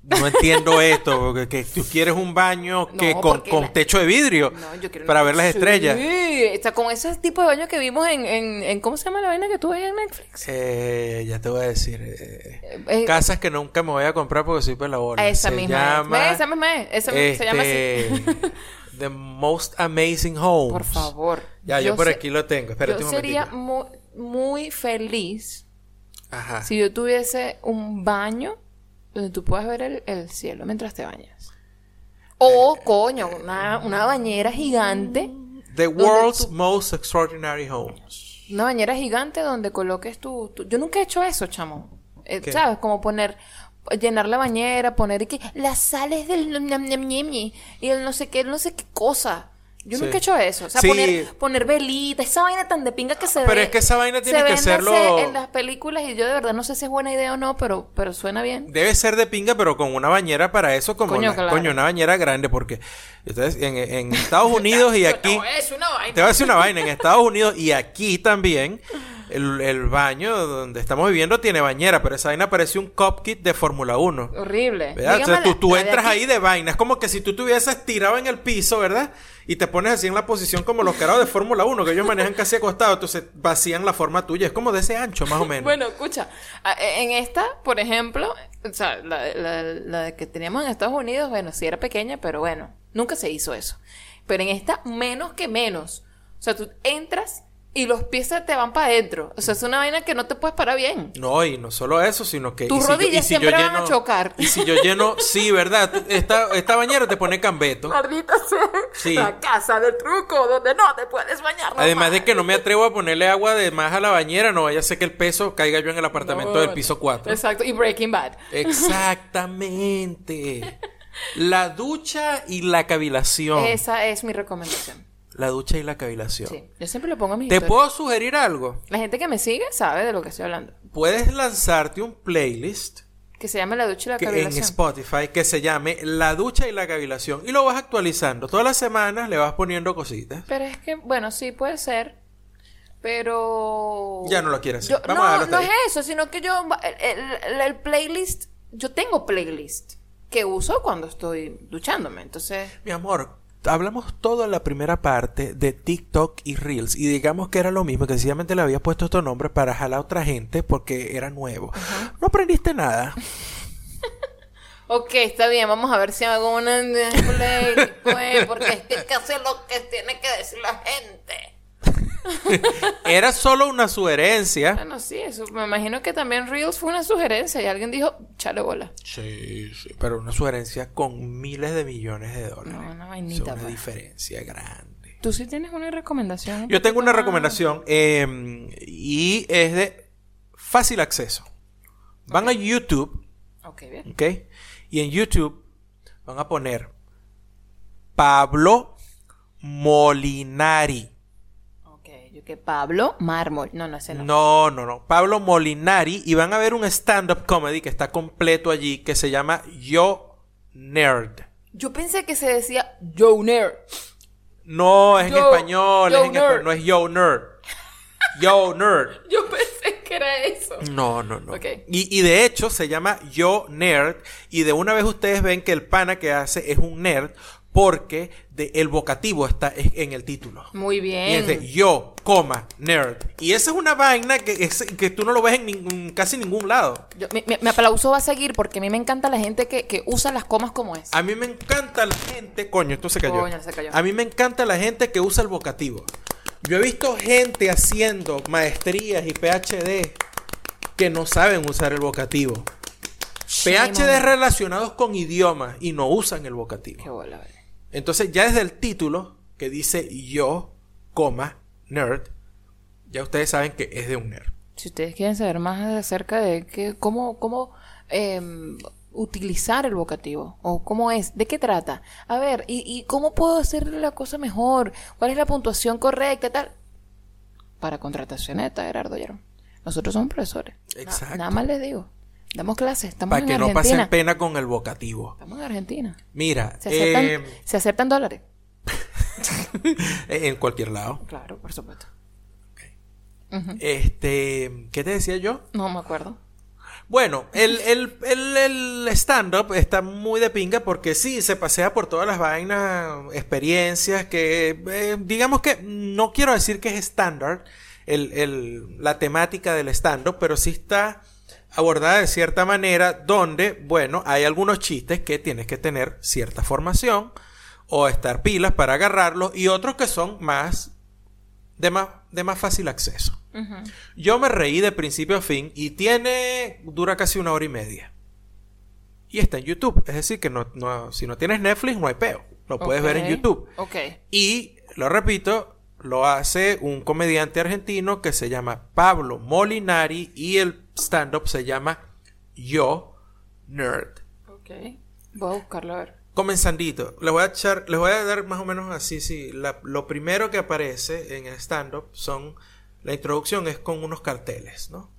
Speaker 1: No entiendo esto, porque que tú quieres un baño que
Speaker 2: No,
Speaker 1: con, con
Speaker 2: la-
Speaker 1: techo de vidrio
Speaker 2: No, yo quiero
Speaker 1: para ver las
Speaker 2: Sí,
Speaker 1: estrellas.
Speaker 2: o sea, con ese tipo de baño que vimos en, en, en- ¿cómo se llama la vaina que tú veías en Netflix?
Speaker 1: Eh, ya te voy a decir. eh,
Speaker 2: eh,
Speaker 1: casas que nunca me voy a comprar porque soy pelabola.
Speaker 2: A esa
Speaker 1: Se
Speaker 2: misma.
Speaker 1: llama,
Speaker 2: es. Ve, Esa misma es. Esa misma- se llama así.
Speaker 1: este, <laughs> The Most Amazing Homes.
Speaker 2: Por favor.
Speaker 1: Ya, yo, por
Speaker 2: se-
Speaker 1: aquí lo tengo. Espérate
Speaker 2: yo
Speaker 1: un
Speaker 2: sería
Speaker 1: momentito.
Speaker 2: mu- muy feliz
Speaker 1: Ajá.
Speaker 2: si yo tuviese un baño donde tú puedas ver el, el cielo mientras te bañas. O,
Speaker 1: Eh,
Speaker 2: coño, una, una bañera gigante.
Speaker 1: The
Speaker 2: donde
Speaker 1: World's
Speaker 2: tú-
Speaker 1: Most Extraordinary Homes.
Speaker 2: Una bañera gigante donde coloques tu, tu- Yo nunca he hecho eso, chamo. Eh. ¿Sabes? Como poner, llenar la bañera, poner y que las sales del y el no sé qué, no sé qué cosa. Yo
Speaker 1: Sí.
Speaker 2: nunca he hecho eso. O sea,
Speaker 1: Sí.
Speaker 2: poner, poner velita, esa vaina tan de pinga que se ve.
Speaker 1: Pero es que esa vaina tiene
Speaker 2: se
Speaker 1: que serlo-
Speaker 2: en las películas y yo de verdad no sé si es buena idea o no, pero, pero suena bien.
Speaker 1: Debe ser de pinga, pero con una bañera para eso, como
Speaker 2: Coño,
Speaker 1: la-
Speaker 2: claro.
Speaker 1: coño, una bañera grande, porque ustedes en, en Estados <laughs> Unidos y aquí.
Speaker 2: Una.
Speaker 1: Te voy a decir una vaina, en Estados Unidos y aquí también, <laughs> el, el baño donde estamos viviendo tiene bañera, pero esa vaina parece un cupkit de Fórmula 1.
Speaker 2: Horrible.
Speaker 1: ¿Verdad? O sea, tú, tú entras ahí de vaina. Es como que si tú estuvieses tirado en el piso, ¿verdad? Y te pones así en la posición como los carados de Fórmula 1, que ellos manejan casi acostados, entonces vacían la forma tuya. Es como de ese ancho, más o menos.
Speaker 2: Bueno, escucha, e, en esta, por ejemplo, o sea, la, la- la que teníamos en Estados Unidos, bueno, sí era pequeña, pero bueno, nunca se hizo eso. Pero en esta, menos que menos. O sea, tú entras y los pies se te van para adentro. O sea, es una vaina que no te puedes parar bien.
Speaker 1: No, y no solo eso, sino que...
Speaker 2: Tus
Speaker 1: y si yo-
Speaker 2: rodillas
Speaker 1: si yo
Speaker 2: siempre van a chocar.
Speaker 1: Y si yo lleno... Sí, ¿verdad? Esta, esta bañera te pone cambeto.
Speaker 2: Maldita sea.
Speaker 1: Sí.
Speaker 2: La casa del truco donde no te puedes bañar.
Speaker 1: Además de que no me atrevo a ponerle agua de más a la bañera, no vaya a ser que el peso caiga yo en el apartamento del piso 4.
Speaker 2: Exacto, y Breaking Bad.
Speaker 1: Exactamente. <laughs> La ducha y la cavilación.
Speaker 2: Esa es mi recomendación.
Speaker 1: La ducha y la cavilación.
Speaker 2: Sí, yo siempre le pongo a mis
Speaker 1: ¿Te
Speaker 2: historias.
Speaker 1: puedo sugerir algo?
Speaker 2: La gente que me sigue sabe de lo que estoy hablando.
Speaker 1: Puedes lanzarte un playlist
Speaker 2: Que se llama La ducha y la
Speaker 1: que en
Speaker 2: cavilación.
Speaker 1: Spotify que se llame La ducha y la cavilación y lo vas actualizando. Todas las semanas le vas poniendo cositas.
Speaker 2: Pero es que, bueno, sí puede ser. Pero.
Speaker 1: Ya no lo quiere hacer.
Speaker 2: Yo-
Speaker 1: Vamos a
Speaker 2: no,
Speaker 1: hasta
Speaker 2: no
Speaker 1: ahí.
Speaker 2: es eso, sino que yo. El, el- el playlist. Yo tengo playlist que uso cuando estoy duchándome. Entonces.
Speaker 1: Mi amor, hablamos todo en la primera parte de TikTok y Reels y digamos que era lo mismo, que sencillamente le había puesto estos nombres para jalar a otra gente porque era nuevo. No aprendiste nada. <laughs>
Speaker 2: Ok, está bien, vamos a ver si hago una pues, porque es que hacer lo que tiene que decir la gente. <laughs>
Speaker 1: Era solo una sugerencia.
Speaker 2: Bueno, sí, eso. Me imagino que también Reels fue una sugerencia y alguien dijo, chale bola.
Speaker 1: Sí, sí, pero una sugerencia con miles de millones de dólares.
Speaker 2: No, una
Speaker 1: Es
Speaker 2: vainita,
Speaker 1: una
Speaker 2: pues.
Speaker 1: diferencia grande.
Speaker 2: Tú sí tienes una recomendación.
Speaker 1: Yo tengo una recomendación eh, y es de fácil acceso. Van a YouTube,
Speaker 2: Ok, bien.
Speaker 1: ¿ok? Y en YouTube van a poner Pablo Molinari.
Speaker 2: Yo que Pablo Mármol. No, no, ese no.
Speaker 1: No, no, no. Pablo Molinari. Y van a ver un stand-up comedy que está completo allí que se llama Yo Nerd.
Speaker 2: Yo pensé que se decía Joe Nerd.
Speaker 1: No, es en
Speaker 2: Yo-
Speaker 1: español,
Speaker 2: Yo
Speaker 1: es en español, no es Yo Nerd. Yo Nerd. <laughs>
Speaker 2: Yo pensé que era eso.
Speaker 1: No, no, no.
Speaker 2: Ok.
Speaker 1: Y, y de hecho se llama Yo Nerd. Y de una vez ustedes ven que el pana que hace es un nerd porque de, el vocativo está es- en el título.
Speaker 2: Muy
Speaker 1: Y
Speaker 2: bien.
Speaker 1: es de yo, coma, nerd. Y esa es una vaina que, es- que tú no lo ves en ningún, casi ningún lado.
Speaker 2: Yo- mi, aplauso va a seguir porque a mí me encanta la gente que, que usa las comas como es.
Speaker 1: A mí me encanta la gente. Coño, esto se cayó.
Speaker 2: Coño, se cayó.
Speaker 1: A mí me encanta la gente que usa el vocativo. Yo he visto gente haciendo maestrías y PhD que no saben usar el vocativo.
Speaker 2: Shame
Speaker 1: PhD
Speaker 2: on-
Speaker 1: relacionados con idiomas y no usan el
Speaker 2: Qué
Speaker 1: vocativo.
Speaker 2: bola, vale.
Speaker 1: Entonces, ya desde el título que dice yo, coma, nerd, ya ustedes saben que es de un nerd.
Speaker 2: Si ustedes quieren saber más acerca de que, cómo, cómo em, utilizar el vocativo o cómo es, de qué trata, a ver, y, y cómo puedo hacer la cosa mejor, cuál es la puntuación correcta, tal. Para contrataciones de Gerardo Yaron. Nosotros somos profesores. Na-
Speaker 1: Exacto.
Speaker 2: nada más les digo. Damos clases. Estamos
Speaker 1: Para
Speaker 2: en
Speaker 1: que no pasen pena con el vocativo.
Speaker 2: Estamos en Argentina.
Speaker 1: Mira,
Speaker 2: Se aceptan,
Speaker 1: eh,
Speaker 2: se aceptan dólares. <laughs>
Speaker 1: en cualquier lado.
Speaker 2: Claro, por supuesto.
Speaker 1: Este, ¿qué te decía yo?
Speaker 2: No me acuerdo.
Speaker 1: Bueno, el, el, el, el stand-up está muy de pinga porque sí, se pasea por todas las vainas, experiencias que, eh, digamos que no quiero decir que es estándar el, el- la temática del stand-up, pero sí está abordada de cierta manera donde, bueno, hay algunos chistes que tienes que tener cierta formación o estar pilas para agarrarlos y otros que son más de más, de más fácil acceso. Yo me reí de principio a fin y tiene, dura casi una hora y media. Y está en YouTube. Es decir, que no, no- si no tienes Netflix, no hay peo. Lo puedes ver en YouTube.
Speaker 2: Ok.
Speaker 1: Y, lo repito, lo hace un comediante argentino que se llama Pablo Molinari y el stand-up se llama yo, nerd.
Speaker 2: Ok. Voy a buscarlo a ver.
Speaker 1: Comenzandito, les voy a echar, les voy a dar más o menos así, sí. la- lo primero que aparece en el stand-up son, la introducción es con unos carteles, ¿no?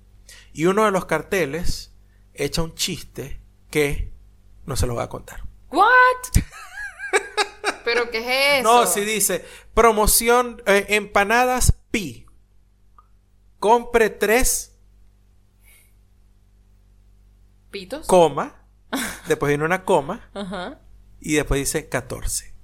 Speaker 1: Y uno de los carteles echa un chiste que no se lo voy a contar.
Speaker 2: ¿What? <laughs> ¿Pero qué es eso?
Speaker 1: No, sí dice, promoción, eh, empanadas pi. Compre tres,
Speaker 2: ¿Pitos?
Speaker 1: coma, <laughs> después viene una coma,
Speaker 2: Ajá.
Speaker 1: y después dice 14.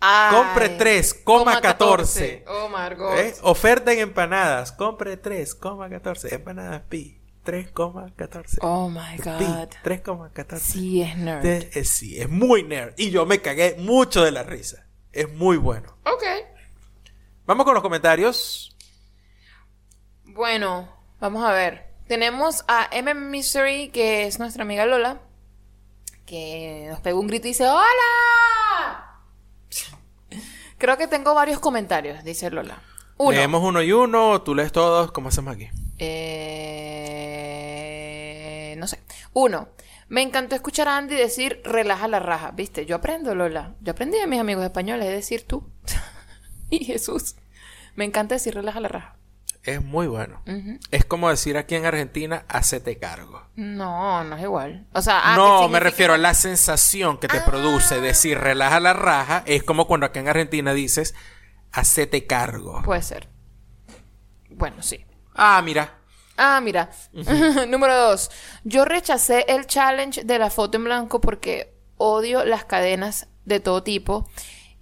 Speaker 2: Ay.
Speaker 1: Compre tres, coma 14.
Speaker 2: Oh.
Speaker 1: ¿Eh? Oferta en empanadas. Compre 3,14. Empanadas pi. 3,14.
Speaker 2: Oh my god.
Speaker 1: 3,14.
Speaker 2: Sí, es nerd.
Speaker 1: De- eh, sí, es muy nerd. Y yo me cagué mucho de la risa. Es muy bueno.
Speaker 2: Ok.
Speaker 1: Vamos con los comentarios.
Speaker 2: Bueno, vamos a ver. Tenemos a M Mystery, que es nuestra amiga Lola, que nos pegó un grito y dice ¡Hola! Creo que tengo varios comentarios, dice Lola. Uno.
Speaker 1: Leemos uno y uno. Tú lees todos. ¿Cómo hacemos aquí?
Speaker 2: Eh, no sé. Uno. Me encantó escuchar a Andy decir relaja la raja. ¿Viste? Yo aprendo, Lola. Yo aprendí de mis amigos españoles, es decir, tú. <laughs> y Jesús. Me encanta decir relaja la raja.
Speaker 1: Es muy bueno. Es como decir aquí en Argentina, hacete cargo.
Speaker 2: No, no es igual. O sea, ah,
Speaker 1: no, me refiero a la sensación que te produce decir relaja la raja. Es como cuando acá en Argentina dices, hacete cargo.
Speaker 2: Puede ser. Bueno, sí.
Speaker 1: Ah, mira.
Speaker 2: Ah, mira. <laughs> Número dos. Yo rechacé el challenge de la foto en blanco porque odio las cadenas de todo tipo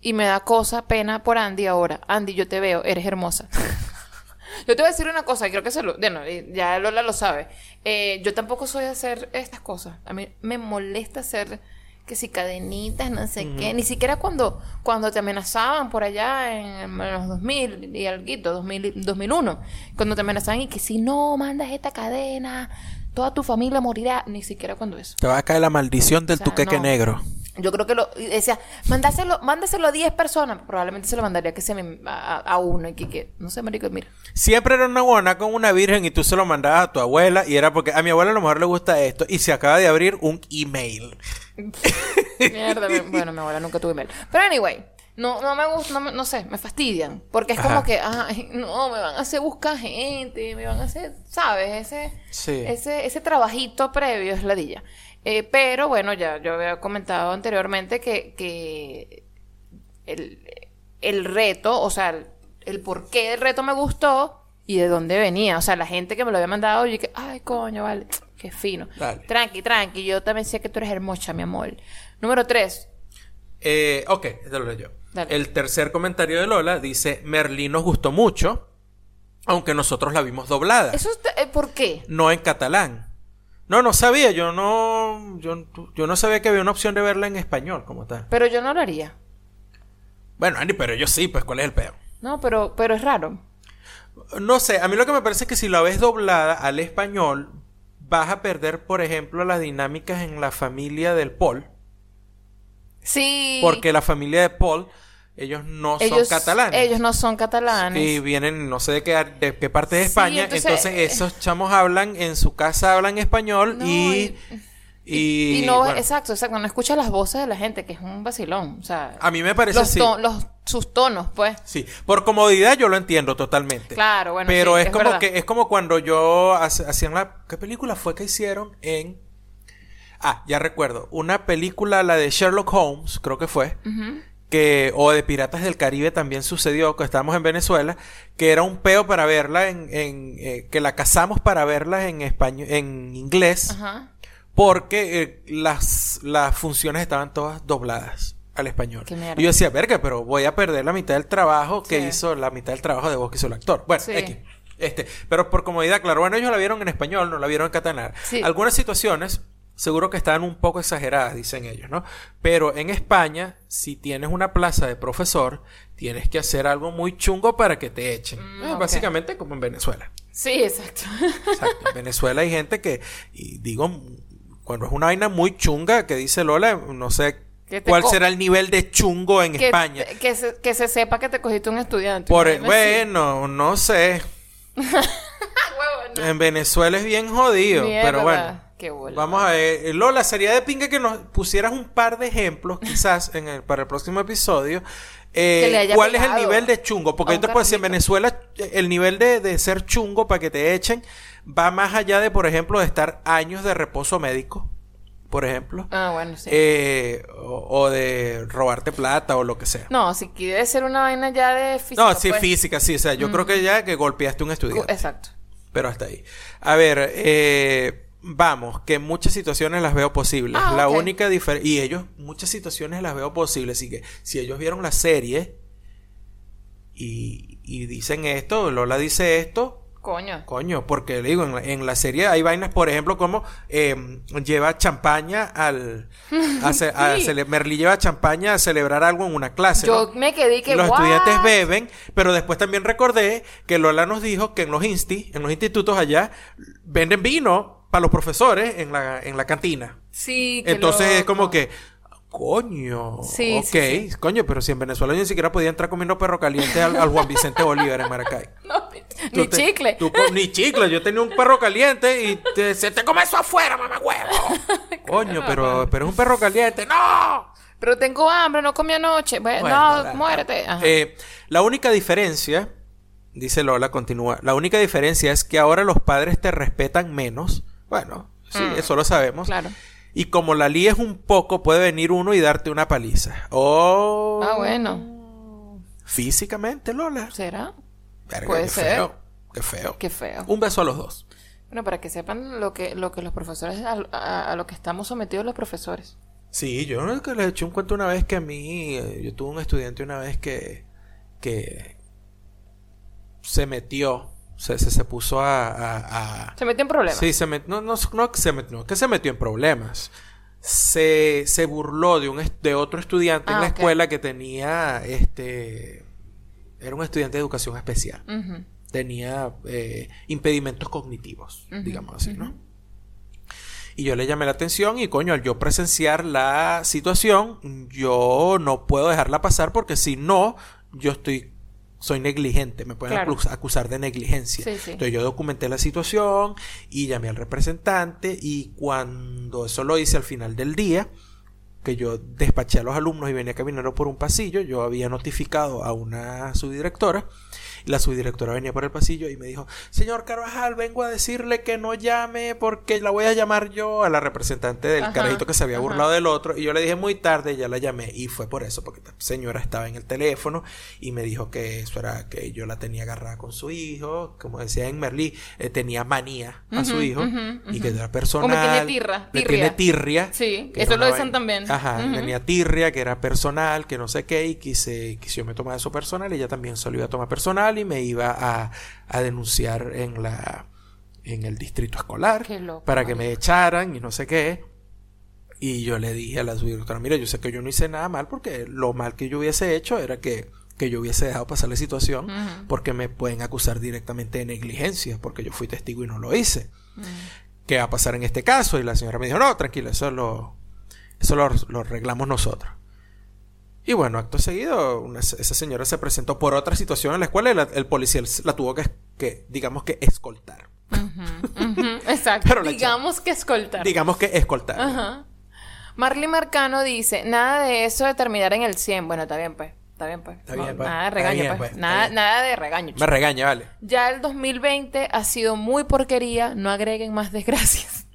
Speaker 2: y me da cosa, pena por Andy ahora. Andy, yo te veo, eres hermosa. <laughs> yo te voy a decir una cosa, creo que se lo... Bueno, ya Lola lo sabe. Eh, yo tampoco soy de hacer estas cosas. A mí me molesta hacer que si cadenitas, no sé qué. Ni siquiera cuando, cuando te amenazaban por allá en, los 2000 y algo, 2000, 2001. Cuando te amenazaban y que si no mandas esta cadena, toda tu familia morirá. Ni siquiera cuando eso.
Speaker 1: Te va a caer la maldición del
Speaker 2: O sea,
Speaker 1: tuqueque
Speaker 2: no.
Speaker 1: negro.
Speaker 2: Yo creo que lo decía, mandáselo, mándaselo a 10 personas. Probablemente se lo mandaría que se me, a, a uno y que, que- no sé, marico, mira.
Speaker 1: Siempre era una guana con una virgen y tú se lo mandabas a tu abuela y era porque a mi abuela a lo mejor le gusta esto y se acaba de abrir un email. <laughs>
Speaker 2: Mierda, bueno, mi abuela nunca tuvo email. Pero anyway, no, no me gusta, no, me- no sé, me fastidian. Porque es como que, ay, no, me van a hacer buscar gente, me van a hacer, ¿sabes? Ese,
Speaker 1: Sí.
Speaker 2: ese, ese trabajito previo es ladilla. Eh, pero bueno, ya yo había comentado anteriormente que, que el, el reto, o sea, el, el por qué del reto me gustó y de dónde venía. O sea, la gente que me lo había mandado, yo que, ay, coño, vale, qué fino.
Speaker 1: Dale.
Speaker 2: Tranqui, tranqui, yo también sé que tú eres hermosa, mi amor. Número tres.
Speaker 1: Eh, ok, este lo leo yo.
Speaker 2: Dale.
Speaker 1: El tercer comentario de Lola dice, Merlín nos gustó mucho, aunque nosotros la vimos doblada,
Speaker 2: ¿Eso eh, por qué?
Speaker 1: no en catalán. No, no sabía, yo no, yo, yo no sabía que había una opción de verla en español como tal.
Speaker 2: Pero yo no lo haría.
Speaker 1: Bueno, Andy, pero yo sí, pues ¿cuál es el peor?
Speaker 2: No, pero, pero es raro.
Speaker 1: No sé, a mí lo que me parece es que si la ves doblada al español, vas a perder, por ejemplo, las dinámicas en la familia del Paul.
Speaker 2: Sí.
Speaker 1: Porque la familia de Paul, ellos no
Speaker 2: ellos,
Speaker 1: son catalanes.
Speaker 2: Ellos no son catalanes.
Speaker 1: Y vienen, no sé de qué, de qué parte de
Speaker 2: Sí,
Speaker 1: España.
Speaker 2: entonces,
Speaker 1: entonces,
Speaker 2: eh,
Speaker 1: esos chamos hablan, en su casa hablan español
Speaker 2: No,
Speaker 1: y, y,
Speaker 2: Y no,
Speaker 1: bueno,
Speaker 2: exacto, exacto. No escuchas las voces de la gente, que es un vacilón. O sea,
Speaker 1: A mí me parece
Speaker 2: los
Speaker 1: así.
Speaker 2: los, sus tonos, pues.
Speaker 1: Sí, por comodidad yo lo entiendo totalmente.
Speaker 2: Claro, bueno,
Speaker 1: Pero
Speaker 2: sí,
Speaker 1: es,
Speaker 2: es
Speaker 1: como
Speaker 2: verdad.
Speaker 1: que es como cuando yo hacían la ¿qué película fue que hicieron en Ah, ya recuerdo, una película la de Sherlock Holmes, creo que fue. Que, o de Piratas del Caribe también sucedió, que estábamos en Venezuela, que era un peo para verla en, en eh, que la cazamos para verla en español, en inglés,
Speaker 2: Ajá.
Speaker 1: porque eh, las, las funciones estaban todas dobladas al español. Y yo decía, verga, pero voy a perder la mitad del trabajo que
Speaker 2: Sí.
Speaker 1: hizo, la mitad del trabajo de voz que hizo el actor. Bueno,
Speaker 2: Sí.
Speaker 1: Este, pero por comodidad, claro, bueno, ellos la vieron en español, no la vieron en catalán.
Speaker 2: Sí.
Speaker 1: Algunas situaciones seguro que están un poco exageradas, dicen ellos, ¿no? Pero en España, si tienes una plaza de profesor, tienes que hacer algo muy chungo para que te echen.
Speaker 2: Mm,
Speaker 1: Eh. Básicamente como en Venezuela.
Speaker 2: Sí, exacto.
Speaker 1: Exacto. En Venezuela hay gente que, y digo, cuando es una vaina muy chunga que dice Lola, no sé cuál será el nivel de chungo en
Speaker 2: que,
Speaker 1: España.
Speaker 2: Que se, que se sepa que te cogiste un estudiante.
Speaker 1: Por, bueno, no sé. <laughs>
Speaker 2: Ah,
Speaker 1: En Venezuela es bien jodido,
Speaker 2: Mierda,
Speaker 1: pero bueno.
Speaker 2: Qué bola.
Speaker 1: Vamos a ver. Eh, Lola, sería de pinga que nos pusieras un par de ejemplos, <laughs> quizás, en el, para el próximo episodio. Eh, ¿Cuál es el nivel de chungo? Porque yo te puedo decir, en. Venezuela, eh, el nivel de, de ser chungo para que te echen va más allá de, por ejemplo, de estar años de reposo médico, por ejemplo.
Speaker 2: Ah, bueno, sí.
Speaker 1: Eh, o, o de robarte plata o lo que sea.
Speaker 2: no, si quiere ser una vaina ya de física.
Speaker 1: No, sí,
Speaker 2: pues.
Speaker 1: física, sí. O sea, yo creo que ya que golpeaste un estudiante.
Speaker 2: Exacto.
Speaker 1: Pero hasta ahí. A ver, eh, vamos, que muchas situaciones las veo posibles.
Speaker 2: Ah,
Speaker 1: la única diferencia... Y ellos, muchas situaciones las veo posibles. Así que si ellos vieron la serie y, y dicen esto, Lola dice esto,
Speaker 2: Coño.
Speaker 1: coño, porque le digo, en la, en la serie hay vainas, por ejemplo, como eh, lleva champaña al... a ce- a <laughs>
Speaker 2: Sí.
Speaker 1: cele- Merlí lleva champaña a celebrar algo en una clase. ¿no?
Speaker 2: Yo me quedé que
Speaker 1: los
Speaker 2: "What?".
Speaker 1: estudiantes beben, pero después también recordé que Lola nos dijo que en los insti, en los institutos allá, venden vino para los profesores en la, en la cantina.
Speaker 2: Sí,
Speaker 1: Entonces es como que, coño,
Speaker 2: Sí,
Speaker 1: ok,
Speaker 2: sí,
Speaker 1: coño, pero si en Venezuela yo ni siquiera podía entrar comiendo perro caliente al, al Juan Vicente Bolívar en Maracay. <laughs>
Speaker 2: No, ni,
Speaker 1: te-
Speaker 2: chicle.
Speaker 1: tú ni chicle. Yo tenía un perro caliente y te, se te come eso afuera, mamá huevo. <laughs> Coño, pero, pero es un perro caliente. ¡No!
Speaker 2: Pero tengo hambre, no comí anoche. Bueno,
Speaker 1: Bueno,
Speaker 2: no, muérete.
Speaker 1: Eh, la única diferencia, dice Lola, continúa, la única diferencia es que ahora los padres te respetan menos. Bueno, sí,
Speaker 2: Mm.
Speaker 1: eso lo sabemos.
Speaker 2: Claro.
Speaker 1: Y como la líes un poco, puede venir uno y darte una paliza. O
Speaker 2: Ah, bueno.
Speaker 1: físicamente, Lola.
Speaker 2: ¿Será?
Speaker 1: Verga,
Speaker 2: puede
Speaker 1: qué
Speaker 2: ser.
Speaker 1: Feo, qué feo.
Speaker 2: Qué feo.
Speaker 1: Un beso a los dos.
Speaker 2: Bueno, para que sepan lo que, lo que los profesores, a, a- a lo que estamos sometidos los profesores.
Speaker 1: Sí, yo que les eché un cuento una vez que a mí, eh, yo tuve un estudiante una vez que, que se metió, se, se, se puso a, a- a-
Speaker 2: Se metió en problemas.
Speaker 1: Sí, se met- no, no, se metió, no, que se metió en problemas. Se, se burló de un de otro estudiante en
Speaker 2: Ah,
Speaker 1: la escuela que tenía este era un estudiante de educación especial. Tenía eh, impedimentos cognitivos, digamos así, ¿no? Y yo le llamé la atención y coño, al yo presenciar la situación, yo no puedo dejarla pasar porque si no, yo estoy, soy negligente, me pueden
Speaker 2: Claro.
Speaker 1: acusar de negligencia.
Speaker 2: Sí, sí.
Speaker 1: Entonces yo documenté la situación y llamé al representante y cuando eso lo hice al final del día, que yo despaché a los alumnos y venía caminando por un pasillo, yo había notificado a una subdirectora la subdirectora venía por el pasillo y me dijo, señor Carvajal, vengo a decirle que no llame porque la voy a llamar yo a la representante del
Speaker 2: Ajá,
Speaker 1: carajito que se había
Speaker 2: ajá.
Speaker 1: burlado del otro y yo le dije muy tarde, ya la llamé y fue por eso, porque esta señora estaba en el teléfono y me dijo que eso era que yo la tenía agarrada con su hijo, como decía en Merlí, eh, tenía manía a su hijo y que era personal.
Speaker 2: Como tiene tirra,
Speaker 1: le
Speaker 2: tirria.
Speaker 1: tiene tirria.
Speaker 2: Sí, eso lo dicen también.
Speaker 1: Ajá, tenía tirria, que era personal, que no sé qué, y quise, quise yo me tomar eso personal, y ella también iba a tomar personal y me iba a, a denunciar en la en el distrito escolar
Speaker 2: loco,
Speaker 1: para que me echaran y no sé qué. Y yo le dije a la subdirectora, mira, yo sé que yo no hice nada mal porque lo mal que yo hubiese hecho era que, que yo hubiese dejado pasar la situación porque me pueden acusar directamente de negligencia porque yo fui testigo y no lo hice. ¿Qué va a pasar en este caso? Y la señora me dijo, no, tranquilo, eso lo, eso lo, lo arreglamos nosotros. Y bueno, acto seguido, una- esa señora se presentó por otra situación en la escuela y la- el policía la tuvo que, que, digamos que, escoltar. <laughs>
Speaker 2: Exacto. Digamos que escoltar.
Speaker 1: Digamos que escoltar.
Speaker 2: Ajá. Marley Marcano dice, nada de eso de terminar en el 100. Bueno, está bien, pues. Está bien, pues.
Speaker 1: Está bien, pues.
Speaker 2: Nada de regaño,
Speaker 1: bien,
Speaker 2: pues.
Speaker 1: pues.
Speaker 2: Nada, nada de regaño.
Speaker 1: Me regaña, vale.
Speaker 2: Ya el 2020 ha sido muy porquería. No agreguen más desgracias.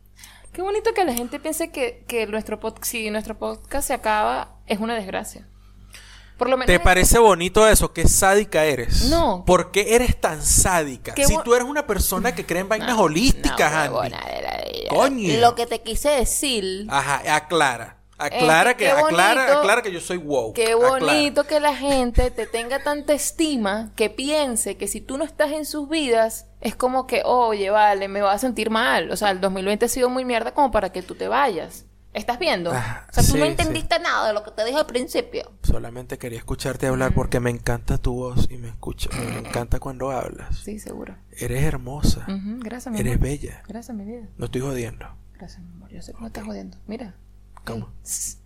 Speaker 2: Qué bonito que la gente piense que, que nuestro pod- si nuestro podcast se acaba, es una desgracia. Por lo menos.
Speaker 1: ¿Te parece bonito eso? ¿Qué sádica eres?
Speaker 2: No.
Speaker 1: ¿Por qué eres tan sádica? Si tú eres una persona que cree en <laughs> vainas
Speaker 2: No,
Speaker 1: holísticas,
Speaker 2: no,
Speaker 1: Andy.
Speaker 2: huevona de la vida.
Speaker 1: Coño.
Speaker 2: Lo que te quise decir.
Speaker 1: Ajá, aclara. Aclara
Speaker 2: que
Speaker 1: aclara, aclara que yo soy woke.
Speaker 2: Qué
Speaker 1: Aclara.
Speaker 2: bonito que la gente te tenga tanta estima que piense que si tú no estás en sus vidas, es como que, oye, vale, me va a sentir mal. O sea, el 2020 ha sido muy mierda como para que tú te vayas. ¿Estás viendo?
Speaker 1: Ah,
Speaker 2: o sea, tú
Speaker 1: sí,
Speaker 2: no
Speaker 1: sí.
Speaker 2: entendiste nada de lo que te dije al principio.
Speaker 1: Solamente quería escucharte hablar porque me encanta tu voz y me escucha, me encanta cuando hablas.
Speaker 2: Sí, seguro.
Speaker 1: Eres hermosa,
Speaker 2: Gracias, mi
Speaker 1: eres
Speaker 2: amor.
Speaker 1: bella.
Speaker 2: Gracias, mi vida.
Speaker 1: No estoy jodiendo.
Speaker 2: Gracias, mi amor. Yo sé que no estás jodiendo. Mira.
Speaker 1: ¿Cómo?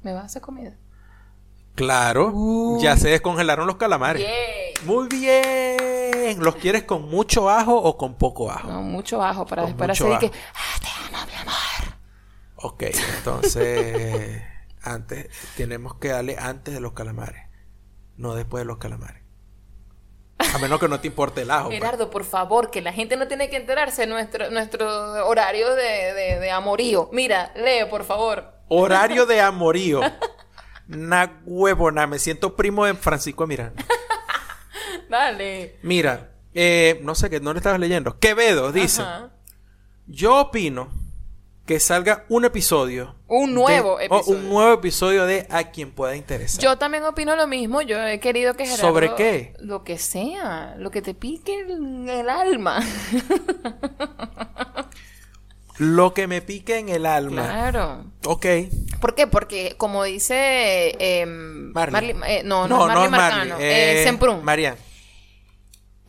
Speaker 2: ¿Me vas a hacer comida?
Speaker 1: Claro, ya se descongelaron los calamares.
Speaker 2: Yay.
Speaker 1: Muy bien. ¿los quieres con mucho ajo o con poco ajo?
Speaker 2: No, mucho ajo para
Speaker 1: Con
Speaker 2: después así que. "Ah, te amo, mi amor.
Speaker 1: Ok, entonces antes tenemos que darle antes de los calamares, no después de los calamares. A menos que no te importe el ajo. pues.
Speaker 2: Gerardo, por favor, que la gente no tiene que enterarse de nuestro, nuestro horario de, de, de amorío. Mira, lee, por favor.
Speaker 1: Horario de amorío. <laughs> Na huevona, me siento primo de Francisco Miranda. <laughs>
Speaker 2: Dale.
Speaker 1: Mira, eh, no sé qué, no le estabas leyendo. Quevedo dice:
Speaker 2: Ajá.
Speaker 1: Yo opino que salga un episodio.
Speaker 2: Un nuevo
Speaker 1: de-
Speaker 2: episodio.
Speaker 1: un nuevo episodio de A quien pueda interesar.
Speaker 2: Yo también opino lo mismo. Yo he querido que Gerardo...
Speaker 1: ¿Sobre qué?
Speaker 2: Lo que sea. Lo que te pique el, el alma. <laughs>
Speaker 1: Lo que me pique en el alma.
Speaker 2: claro.
Speaker 1: Ok.
Speaker 2: ¿Por qué? Porque, como dice... eh,
Speaker 1: Marley.
Speaker 2: Marley- eh, no, no, es Marley
Speaker 1: es
Speaker 2: Marcano.
Speaker 1: Marley,
Speaker 2: eh,
Speaker 1: eh,
Speaker 2: Semprún.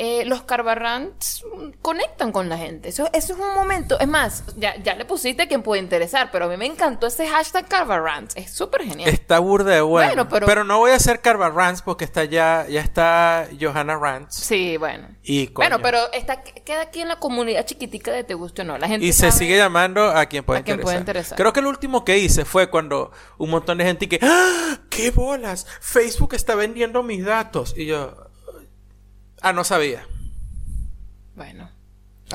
Speaker 2: Eh, los carbarrants conectan con la gente. Eso, eso es un momento. Es más, ya, ya le pusiste a quien puede interesar, pero a mí me encantó ese hashtag carbarants. Es súper genial.
Speaker 1: Está burda de bueno.
Speaker 2: Bueno,
Speaker 1: pero...
Speaker 2: pero-
Speaker 1: no voy a hacer Carva Rants porque está ya, ya está Johanna Rants.
Speaker 2: Sí, bueno.
Speaker 1: Y coño.
Speaker 2: Bueno, pero está, queda aquí en la comunidad chiquitica de Te Guste o No. La gente
Speaker 1: Y se sigue llamando a quien pueda
Speaker 2: A quien
Speaker 1: interesar.
Speaker 2: pueda interesar.
Speaker 1: Creo que el último que hice fue cuando un montón de gente que ¡Ah! ¡Qué bolas! Facebook está vendiendo mis datos. Y yo Ah, no sabía.
Speaker 2: Bueno.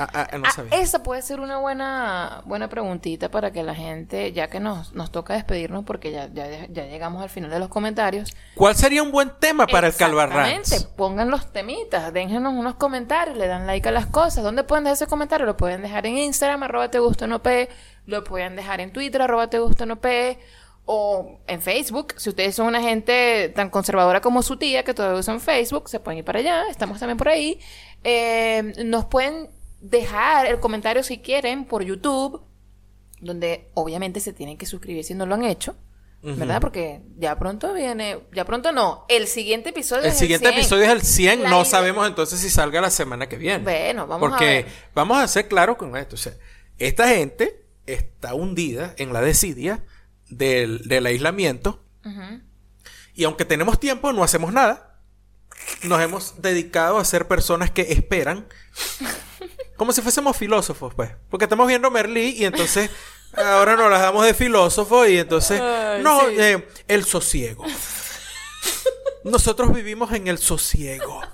Speaker 1: Ah, ah, no
Speaker 2: Ah,
Speaker 1: sabía.
Speaker 2: esa puede ser una buena buena preguntita para que la gente, ya que nos, nos toca despedirnos porque ya, ya, ya llegamos al final de los comentarios.
Speaker 1: ¿Cuál sería un buen tema para el
Speaker 2: Exactamente,
Speaker 1: Calvarrants?
Speaker 2: Pongan los temitas, déjenos unos comentarios, le dan like a las cosas. ¿Dónde pueden dejar ese comentario? Lo pueden dejar en Instagram, arroba te gusta no pe, lo pueden dejar en Twitter, arroba te gusta no pe, o en Facebook. Si ustedes son una gente tan conservadora como su tía, que todavía usan Facebook, se pueden ir para allá, estamos también por ahí. Eh, nos pueden dejar el comentario si quieren por YouTube, donde obviamente se tienen que suscribir si no lo han hecho. ¿Verdad? Porque ya pronto viene, ya pronto no, el siguiente episodio
Speaker 1: El
Speaker 2: es
Speaker 1: siguiente
Speaker 2: 100.
Speaker 1: episodio es el 100.
Speaker 2: La
Speaker 1: no
Speaker 2: idea-
Speaker 1: sabemos entonces si salga la semana que viene.
Speaker 2: Bueno, vamos a
Speaker 1: Porque
Speaker 2: ver.
Speaker 1: vamos a ser claros con esto. O sea, esta gente está hundida en la desidia del, del aislamiento. Y aunque tenemos tiempo, no hacemos nada. Nos hemos dedicado a ser personas que esperan. <laughs> Como si fuésemos filósofos, pues. Porque estamos viendo Merlí y entonces ahora nos las damos de filósofo y entonces... No,
Speaker 2: sí.
Speaker 1: eh, el sosiego. Nosotros vivimos en el sosiego. <laughs>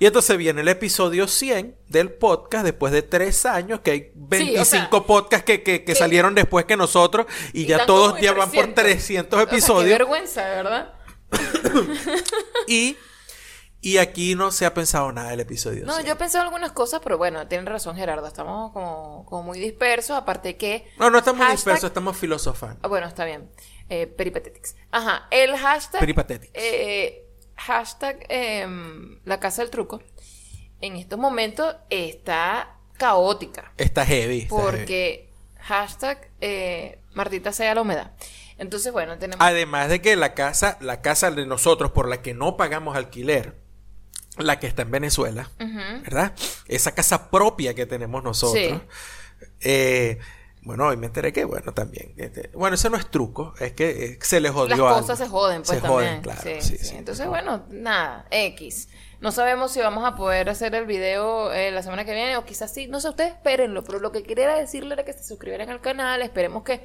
Speaker 1: Y entonces viene el episodio 100 del podcast después de tres años, que hay 25
Speaker 2: sea,
Speaker 1: podcasts que, que- que salieron después que nosotros y,
Speaker 2: Y
Speaker 1: ya todos ya van por 300
Speaker 2: O sea, qué
Speaker 1: episodios.
Speaker 2: vergüenza, ¿verdad? <coughs>
Speaker 1: y, y aquí no se ha pensado nada del episodio.
Speaker 2: No,
Speaker 1: 100.
Speaker 2: yo pensé en algunas cosas, pero bueno, tienen razón Gerardo, estamos como, como muy dispersos, aparte que...
Speaker 1: No, no estamos
Speaker 2: hashtag-
Speaker 1: dispersos, estamos filosofando.
Speaker 2: Ah, Bueno, está bien. Eh, peripatetics. Ajá, el hashtag...
Speaker 1: Peripatetics.
Speaker 2: eh, hashtag em, la casa del truco. En estos momentos está caótica.
Speaker 1: Está heavy. está heavy.
Speaker 2: Porque hashtag eh, Martita sea la humedad. Entonces, bueno, tenemos...
Speaker 1: Además de que la casa, la casa de nosotros por la que no pagamos alquiler, la que está en Venezuela. ¿verdad? Esa casa propia que tenemos nosotros. eh, bueno, hoy me enteré que, bueno, también. este, bueno, eso no es truco, es que eh, se les jodió
Speaker 2: Las
Speaker 1: algo.
Speaker 2: cosas se joden, pues
Speaker 1: Se
Speaker 2: también.
Speaker 1: joden, claro.
Speaker 2: Sí,
Speaker 1: sí,
Speaker 2: sí.
Speaker 1: sí.
Speaker 2: Entonces, bueno, nada, X. No sabemos si vamos a poder hacer el video eh, la semana que viene o quizás sí. No sé, ustedes espérenlo. Pero lo que quería decirle era que se suscribieran al canal. Esperemos que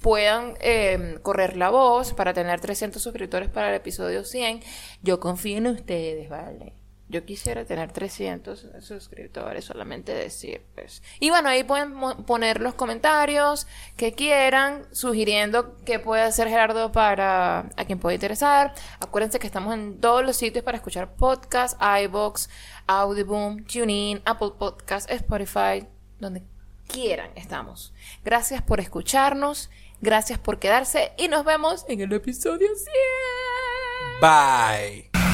Speaker 2: puedan eh, correr la voz para tener 300 suscriptores para el episodio 100. Yo confío en ustedes, ¿vale? Yo quisiera tener 300 suscriptores, solamente decir, pues. Y bueno, ahí pueden poner los comentarios que quieran, sugiriendo qué puede hacer Gerardo para a quien pueda interesar. Acuérdense que estamos en todos los sitios para escuchar podcasts, iBox, Audiboom, TuneIn, Apple Podcasts, Spotify, donde quieran estamos. Gracias por escucharnos, gracias por quedarse y nos vemos en el episodio 100.
Speaker 1: Bye.